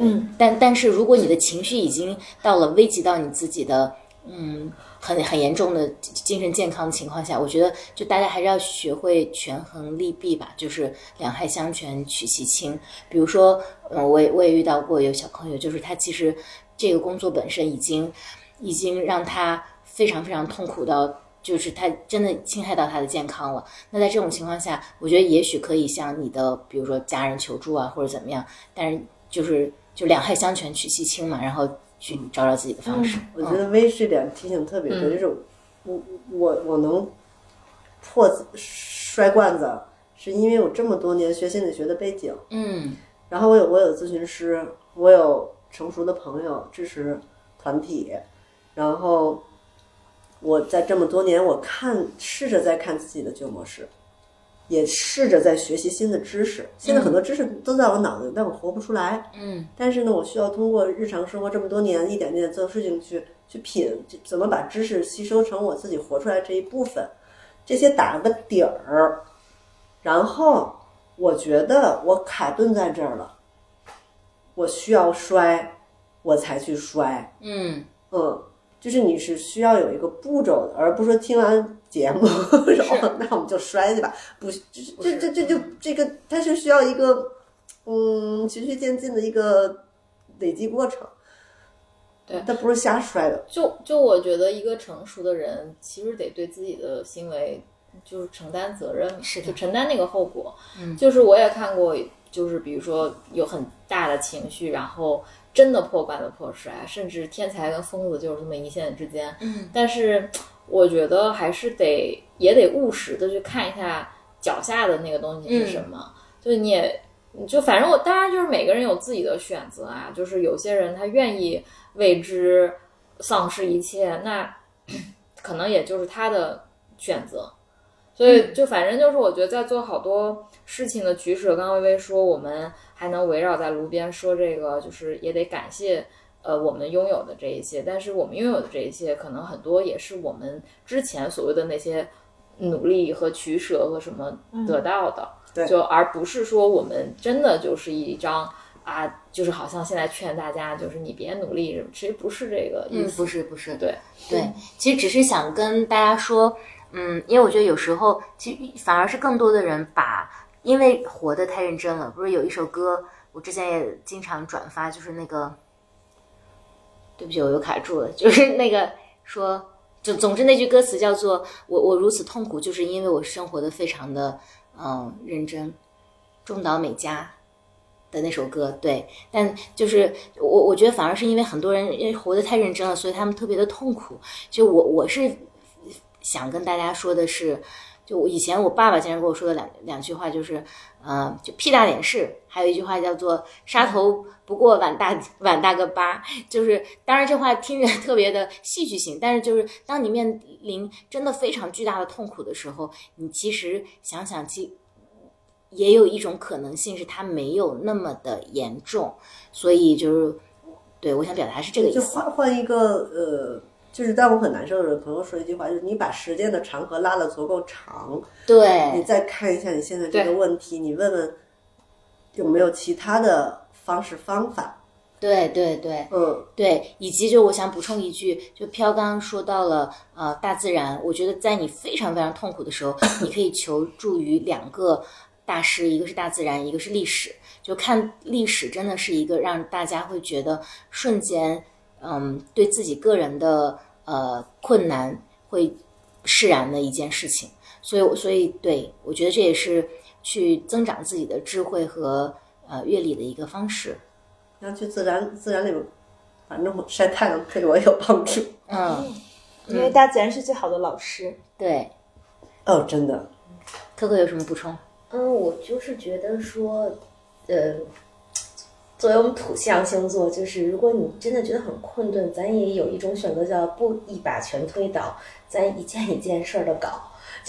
嗯，但但是如果你的情绪已经到了危及到你自己的，嗯，很很严重的精神健康的情况下，我觉得就大家还是要学会权衡利弊吧，就是两害相权取其轻。比如说，嗯，我也我也遇到过有小朋友，就是他其实这个工作本身已经已经让他非常非常痛苦到。就是他真的侵害到他的健康了。那在这种情况下，我觉得也许可以向你的比如说家人求助啊，或者怎么样。但是就是就两害相权取其轻嘛，然后去找找自己的方式。我觉得微这点提醒特别对，就是我我我能破摔罐子，是因为我这么多年学心理学的背景，嗯然后我有我有咨询师，我有成熟的朋友支持团体，然后我在这么多年，我看试着在看自己的旧模式，也试着在学习新的知识。现在很多知识都在我脑子里，但我活不出来。嗯但是呢，我需要通过日常生活这么多年，一点点做事情去去品，怎么把知识吸收成我自己活出来这一部分，这些打了个底儿。然后我觉得我卡顿在这儿了，我需要摔，我才去摔。嗯嗯，就是你是需要有一个步骤的，而不是说听完节目然后那我们就摔去吧。不是，这这这这就这个，它是需要一个嗯循序渐进的一个累积过程。对它不是瞎摔的。就就我觉得一个成熟的人，其实得对自己的行为就是承担责任，是的就承担那个后果。嗯就是我也看过，就是比如说有很大的情绪，然后真的破罐子破摔，甚至天才跟疯子就是这么一线之间。嗯但是我觉得还是得也得务实的去看一下脚下的那个东西是什么。就你也你就反正我当然就是每个人有自己的选择啊，就是有些人他愿意为之丧失一切，那 可能也就是他的选择。所以就反正就是我觉得在做好多事情的取舍，刚刚微微说我们还能围绕在炉边说这个，就是也得感谢。呃，我们拥有的这一些，但是我们拥有的这一些，可能很多也是我们之前所谓的那些努力和取舍和什么得到的，对。就而不是说我们真的就是一张啊，就是好像现在劝大家就是你别努力，其实不是这个意嗯，思，不是不是，对。对，其实只是想跟大家说，嗯，因为我觉得有时候其实反而是更多的人把，因为活得太认真了，不是有一首歌，我之前也经常转发，就是那个，对不起，我又卡住了，就是那个说，就总之那句歌词叫做“我我如此痛苦，就是因为我生活的非常的嗯认真，中岛美嘉。”的那首歌，对，但就是我，我觉得反而是因为很多人因为活得太认真了，所以他们特别的痛苦。就我，我是想跟大家说的是，就我以前我爸爸经常跟我说的两两句话，就是，呃，就屁大点事，还有一句话叫做杀头不过碗大 碗大个疤。就是当然这话听着特别的戏剧性，但是就是当你面临真的非常巨大的痛苦的时候，你其实想想，其也有一种可能性是它没有那么的严重，所以就是对我想表达是这个意就思。换换一个呃，就是当我很难受的时候，朋友说一句话，就是你把时间的长河拉得足够长，对你，再看一下你现在这个问题，你问问有没有其他的方式方法。对对对嗯，对，以及就我想补充一句，就飘刚刚说到了呃大自然，我觉得在你非常非常痛苦的时候，你可以求助于两个大师，一个是大自然，一个是历史。就看历史真的是一个让大家会觉得瞬间，嗯，对自己个人的呃困难会释然的一件事情。所以我，所以对我觉得这也是去增长自己的智慧和呃阅历的一个方式。要去自然自然里面，反正我晒太阳对我有帮助。嗯，因为大自然是最好的老师。对。哦，真的，可可有什么补充？嗯，我就是觉得说，呃，作为我们土象星座，就是如果你真的觉得很困顿，咱也有一种选择叫不一把全推倒，咱一件一件事儿的搞，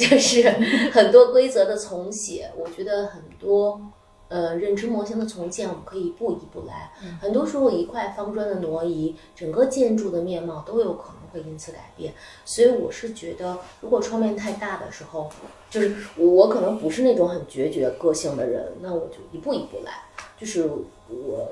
就是很多规则的重写。我觉得很多。呃，认知模型的重建，我们可以一步一步来。很多时候，一块方砖的挪移，整个建筑的面貌都有可能会因此改变。所以，我是觉得，如果窗面太大的时候，就是我可能不是那种很决绝个性的人，那我就一步一步来，就是我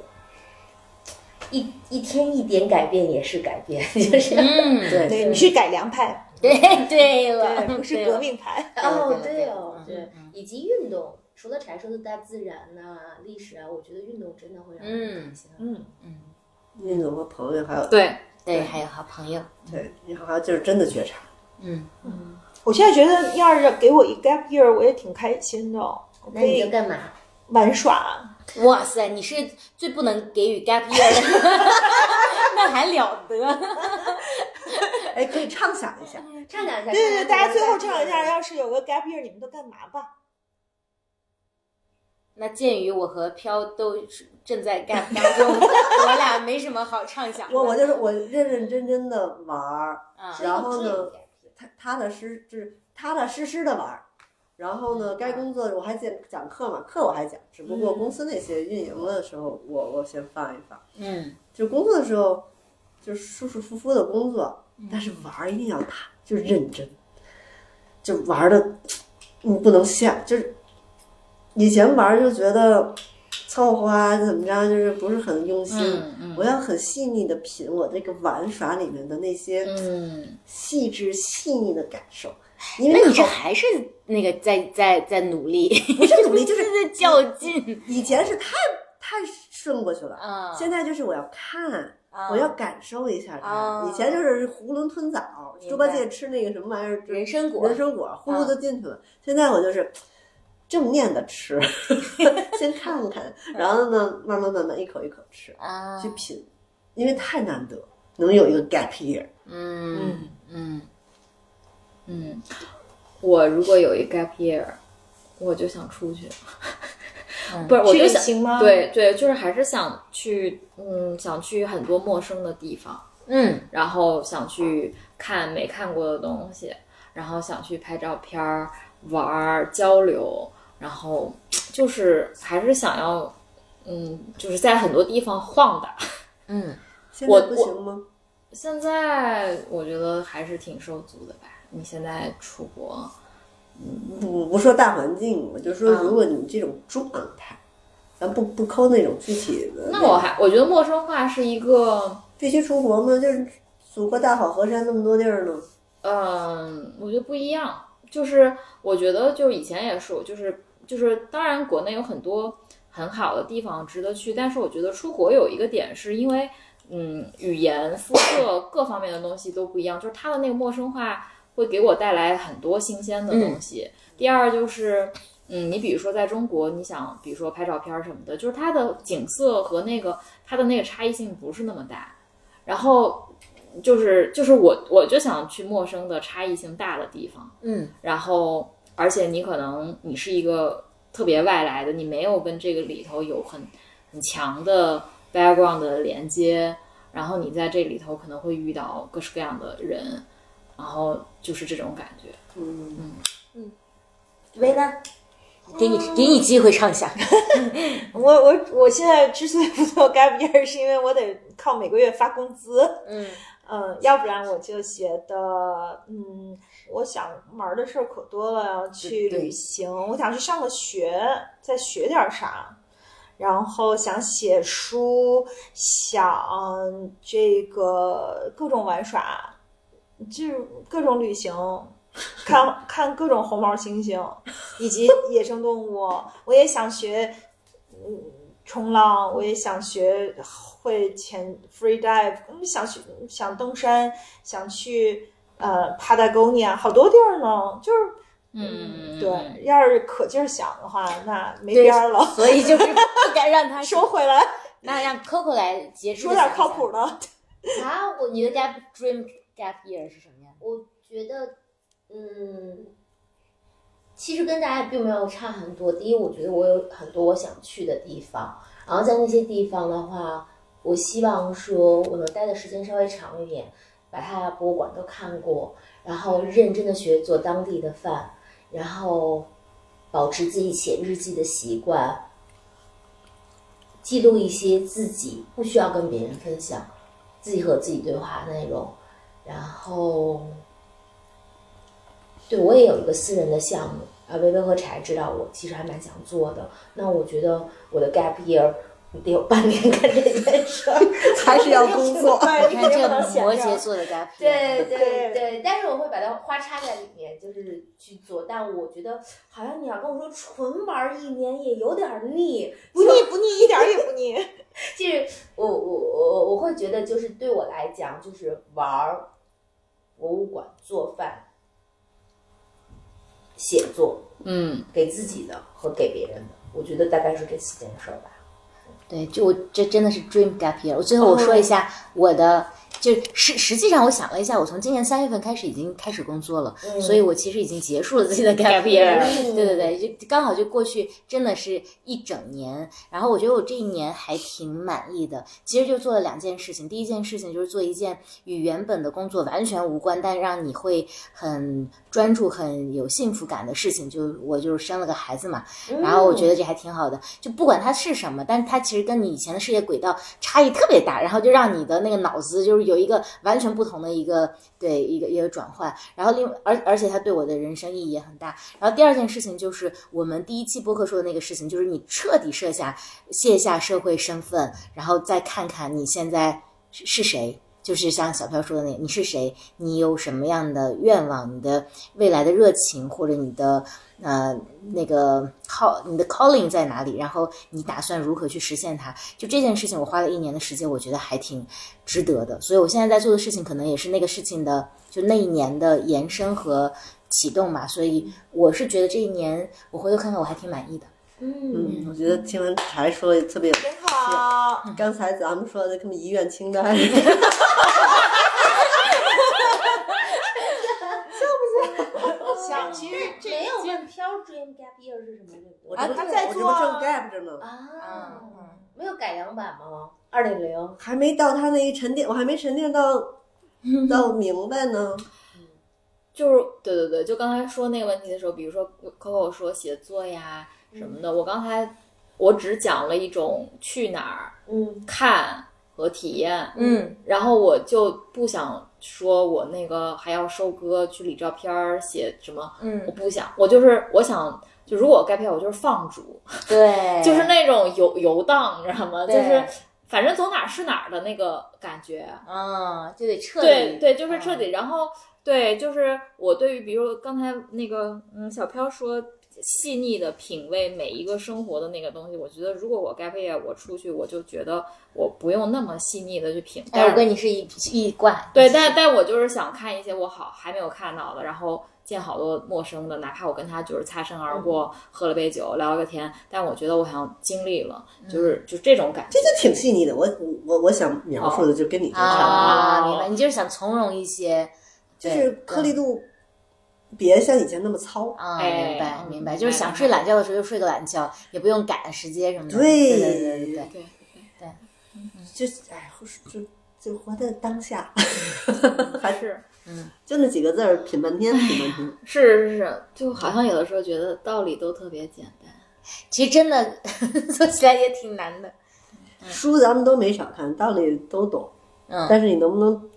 一一天一点改变也是改变，就是嗯，对对，你是改良派，对对了，对，不是革命牌。哦，对对哦，嗯对，以及运动，除了柴说的大自然呐、历史啊，我觉得运动真的会让人开心。嗯嗯，运动和朋友还有对，对，还有好朋友，对，然后还有就是真的觉察，嗯嗯，我现在觉得要是给我一 gap year，我也挺开心的。我那可以你在干嘛？玩耍，哇塞，你是最不能给予 gap year 的，那还了得？哎，可以畅想一下。畅想一下。对对对，大家最后畅想一下，要要是有个 gap year，你们都干嘛吧？那鉴于我和飘都是正在 gap 当中，我俩没什么好畅想的。我我就是我认认真真的玩儿，啊，然后呢，踏踏踏实就是踏踏实实的玩儿。然后呢，该工作我还讲讲课嘛，课我还讲，只不过公司那些运营的时候，我我先放一放。嗯就工作的时候，就是舒舒服服的工作，但是玩儿一定要踏，就是认真，就玩儿的，你不能下，就是以前玩儿就觉得凑合啊怎么着，就是不是很用心。嗯嗯我要很细腻的品我这个玩耍里面的那些嗯，细致细腻的感受，因那你这还是那个在在在努力，不是努力，就是在较劲以前是太太顺过去了，啊。现在就是我要看，啊我要感受一下它。啊。以前就是囫囵吞枣，猪八戒吃那个什么玩意儿，人参果人参果呼噜就进去了。现在我就是正面的吃，先看看，然后呢，慢慢慢慢一口一口吃，啊去，品，因为太难得能有一个 gap year。嗯嗯。嗯，我如果有一 gap year，我就想出去，嗯不是，我去就想旅行吗？，对对，就是还是想去，嗯，想去很多陌生的地方，嗯然后想去看没看过的东西，然后想去拍照片儿、玩儿、交流，然后就是还是想要，嗯，就是在很多地方晃荡。嗯，现在不行吗？现在我觉得还是挺受阻的吧。你现在出国，不不说大环境，我就说嗯如果你这种状态，咱不不抠那种具体的。那我还我觉得陌生化是一个，必须出国吗？就是祖国大好河山那么多地儿呢。嗯，我觉得不一样。就是我觉得，就是以前也是，我就是就是，当然国内有很多很好的地方值得去，但是我觉得出国有一个点，是因为嗯，语言、肤色各方面的东西都不一样，就是它的那个陌生化会给我带来很多新鲜的东西。第二就是。嗯，你比如说在中国，你想比如说拍照片儿什么的，就是它的景色和那个它的那个差异性不是那么大，然后就是就是我我就想去陌生的差异性大的地方，嗯然后而且你可能你是一个特别外来的，你没有跟这个里头有很很强的 background 的连接，然后你在这里头可能会遇到各式各样的人，然后就是这种感觉。嗯嗯嗯，薇呢？给你给你机会畅想。我我我现在之所以不做 gap year，是因为我得靠每个月发工资。嗯嗯，要不然我就觉得，嗯，我想玩的事儿可多了，要去旅行，我想去上个学，再学点啥，然后想写书，想这个各种玩耍，就是各种旅行，看看各种红毛猩猩以及野生动物，我也想学，嗯，冲浪，我也想学会潜 free dive，嗯想去想登山，想去呃 Patagonia，好多地儿呢，就是。嗯对，要是可劲儿想的话，那没边儿了。所以就是不该让他 收回来，那让 Coco 来结束说点靠谱的。啊，我你的 gap dream gap year 是什么样的？我觉得，嗯，其实跟大家并没有差很多。第一，我觉得我有很多我想去的地方，然后在那些地方的话，我希望说我能待的时间稍微长一点，把它的博物馆都看过，然后认真的学做当地的饭，然后保持自己写日记的习惯，记录一些自己不需要跟别人分享，自己和自己对话的内容。然后，对我也有一个私人的项目啊，微微和柴知道我其实还蛮想做的。那我觉得我的 gap year 得有半年干这件事儿。还是要工作。对，你看这摩羯座的 gap year，对对对对，但是我会把它花插在里面，就是去做。但我觉得好像你要跟我说纯玩一年也有点腻，不腻不腻，一点儿也不腻。就是我我我我会觉得，就是对我来讲，就是玩儿博物馆、做饭、写作，嗯，给自己的和给别人的，我觉得大概是这四件事儿吧。对，就我这真的是 dream gap year。我最后我说一下我的，就实实际上我想了一下，我从今年三月份开始已经开始工作了，所以我其实已经结束了自己的 gap year。对对对，就刚好就过去真的是一整年。然后我觉得我这一年还挺满意的，其实就做了两件事情。第一件事情就是做一件与原本的工作完全无关，但让你会很专注、很有幸福感的事情。就我就是生了个孩子嘛，然后我觉得这还挺好的。就不管它是什么，但是它其实跟你以前的事业轨道差异特别大，然后就让你的那个脑子就是有一个完全不同的一个对一个一个转换。然后另而而且它对我的人生意义也很大。然后第二件事情就是我们第一期播客说的那个事情，就是你彻底设下卸下社会身份，然后再看看你现在是是谁。就是像小飘说的那，你是谁？你有什么样的愿望？你的未来的热情，或者你的呃那个 call，你的 calling 在哪里？然后你打算如何去实现它？就这件事情，我花了一年的时间，我觉得还挺值得的。所以我现在在做的事情，可能也是那个事情的，就那一年的延伸和启动嘛。所以我是觉得这一年，我回头看看，我还挺满意的。嗯，我觉得听完还说的特别有真好。刚才咱们说的他们遗愿清单，想，其实这没有 gap year 是什么？我这不他在我这不正做 gap 着呢，啊，没有改良版吗？二点零。还没到他那一沉淀，我还没沉淀到 到明白呢。就是对对对，就刚才说那个问题的时候，比如说 Coco 说写作呀什么的，我刚才我只讲了一种去哪儿嗯看和体验，嗯然后我就不想说我那个还要收割去理照片儿写什么，嗯我嗯，不想，我就是我想。就如果我该票，我就是放逐，对，就是那种游游荡，你知道吗？就是反正走哪儿是哪儿的那个感觉。嗯，就得彻底，对对，就是彻嗯底。然后对，就是我对于比如刚才那个嗯小飘说细腻的品味每一个生活的那个东西，我觉得如果我 gap year 我出去，我就觉得我不用那么细腻的去品。哎，但是我跟你是一一贯，对，但但我就是想看一些我好还没有看到的，然后见好多陌生的，哪怕我跟他就是擦身而过，喝了杯酒，聊了个天，但我觉得我好像经历了，就是就这种感觉这。就挺细腻的。我我我想描述的就跟你这差不多，啊，哦明白，你就是想从容一些，就是颗粒度别像以前那么糙。啊，哎明白嗯明白，明白就是想睡懒觉的时候就睡个懒觉，也不用赶时间什么的。对对对对对对，对，就是哎，就就活在当下，还是嗯就那几个字儿，品半天，品半天。是是是，就好像有的时候觉得道理都特别简单。其实真的 做起来也挺难的。书咱们都没少看，道理都懂，嗯，但是你能不能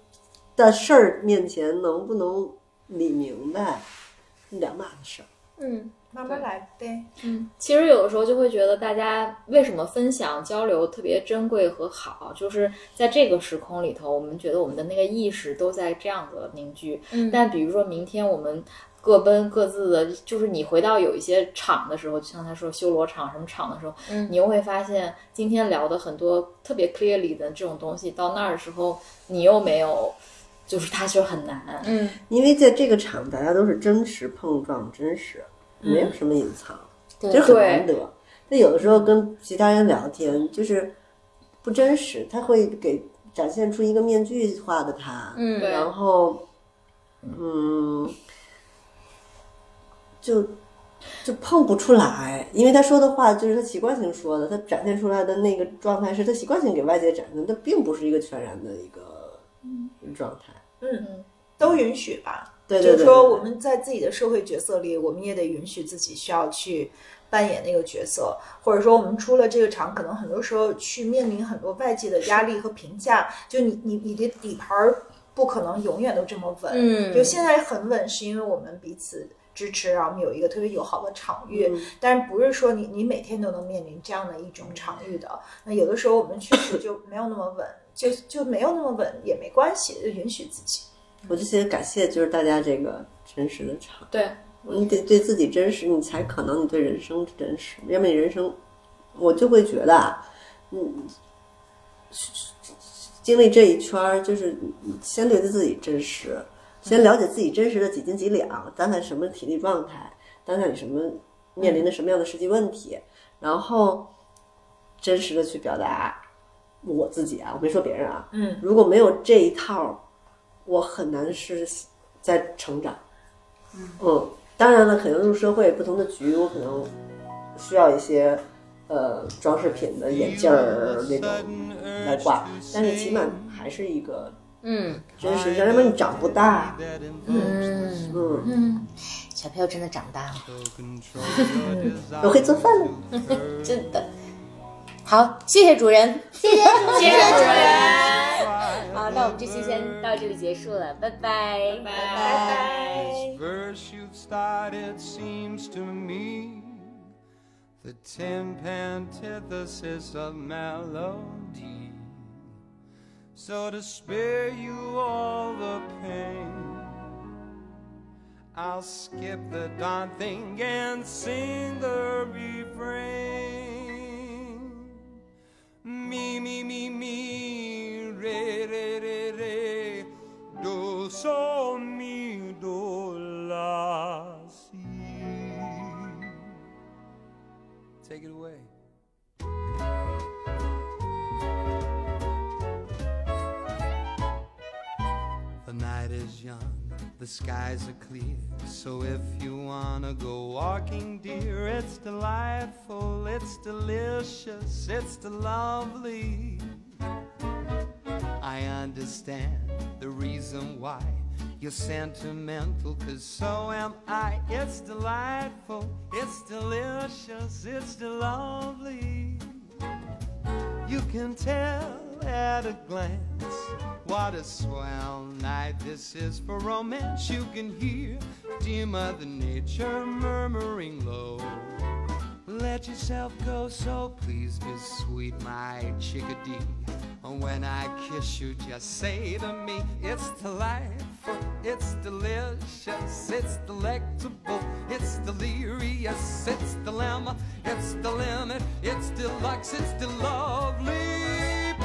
在事儿面前能不能理明白，两码子事儿。嗯，慢慢来，呗。嗯，其实有的时候就会觉得大家为什么分享交流特别珍贵和好，就是在这个时空里头，我们觉得我们的那个意识都在这样的凝聚。嗯但比如说明天我们各奔各自的，就是你回到有一些场的时候，就像他说修罗场什么场的时候，嗯你又会发现今天聊的很多特别 clearly 的这种东西，到那儿的时候你又没有，就是它就很难。嗯，因为在这个场，大家都是真实碰撞，真实，没有什么隐藏，对。这很难得。那有的时候跟其他人聊天，就是不真实，他会给展现出一个面具化的他，嗯。然后，嗯，就就碰不出来，因为他说的话就是他习惯性说的，他展现出来的那个状态是他习惯性给外界展现的，他并不是一个全然的一个状态。嗯，都允许吧。对对对，就是说，我们在自己的社会角色里，我们也得允许自己需要去扮演那个角色，或者说，我们出了这个场，可能很多时候去面临很多外界的压力和评价。就你你你的底盘儿不可能永远都这么稳，嗯就现在很稳，是因为我们彼此。支持，然后我们有一个特别友好的场域，嗯但是不是说你你每天都能面临这样的一种场域的。那有的时候我们确实就没有那么稳，就就没有那么稳也没关系，就允许自己。我就觉得感谢就是大家这个真实的场，对，你得对自己真实，你才可能你对人生真实，要么你人生，我就会觉得啊，嗯，经历这一圈儿，就是你先对自己真实，先了解自己真实的几斤几两，当下什么体力状态，当下你什么面临的什么样的实际问题，然后真实的去表达我自己啊，我没说别人啊，嗯，如果没有这一套，我很难是在成长，嗯，当然了，可能入社会不同的局，我可能需要一些呃装饰品的眼镜儿那种来挂，但是起码还是一个嗯。真实，要不然你长不大，嗯。嗯，嗯，小朋友真的长大了，我会做饭了。真的。好，谢谢主人，谢谢主谢谢主人。好，那我们这期先到这里结束了，拜拜，拜拜。 verse you've started seems to me the temp antithesis of melody. So to spare you all the pain, I'll skip the daunting and sing the refrain. Mi mi mi mi re re re re do so mi do la si. Take it away. The night is young, the skies are clear. So if you wanna go walking, dear, it's delightful, it's delicious, it's the lovely. I understand the reason why you're sentimental, cause so am I. It's delightful, it's delicious, it's the lovely. You can tell at a glance what a swell night this is for romance. You can hear dear Mother Nature murmuring low. Let yourself go, so please be sweet, my chickadee. When I kiss you, just say to me, it's delightful, it's delicious, it's delectable, it's delirious, it's dilemma, it's the limit, it's deluxe, it's the lovely.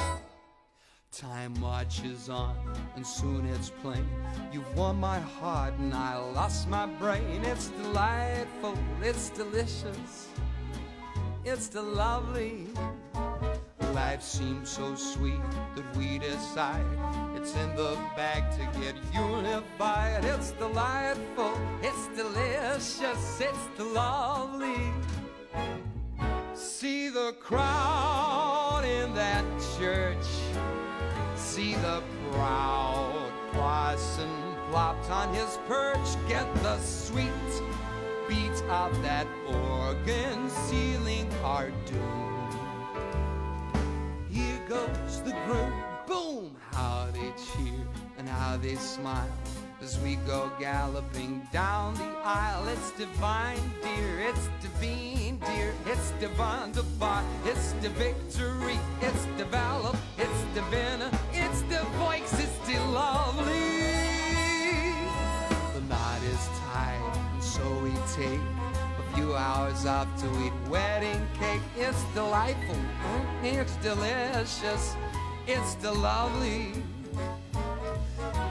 Time marches on, and soon it's plain. You've won my heart, and I lost my brain. It's delightful, it's delicious, it's the lovely. Life seems so sweet that we decide it's in the bag to get unified. It's delightful, it's delicious, it's the lovely. See the crowd in that church. See the proud parson plopped on his perch. Get the sweet beat of that organ sealing our doom. Here goes the groom. Boom! How they cheer and how they smile as we go galloping down the aisle. It's divine, dear. It's divine, dear. It's divine, divine. It's the victory. It's develop. It's the divine. It's the voice. It's the lovely. Take a few hours off to eat wedding cake. It's delightful. Mm, it's delicious. It's the lovely.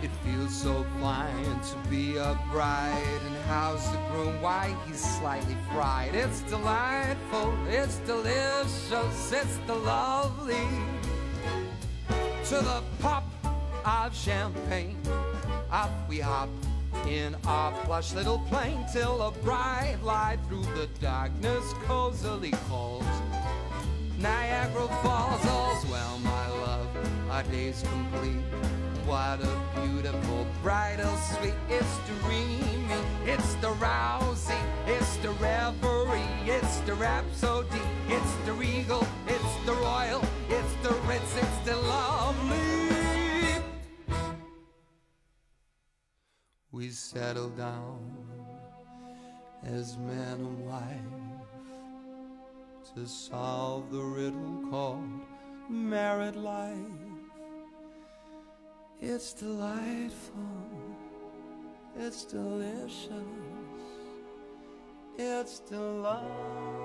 It feels so fine to be a bride. And how's the groom? Why, he's slightly fried. It's delightful, it's delicious, it's the lovely. To the pop of champagne, off we hop in our plush little plane till a bright light through the darkness cozily calls. Niagara Falls, all's well, my love, our day's complete. What a beautiful bridal oh, suite. It's dreamy, it's the rousing, it's the reverie, it's the rhapsody, it's the regal, it's the royal, it's the ritz, it's the lovely. We settle down as man and wife to solve the riddle called married life. It's delightful, it's delicious, it's love.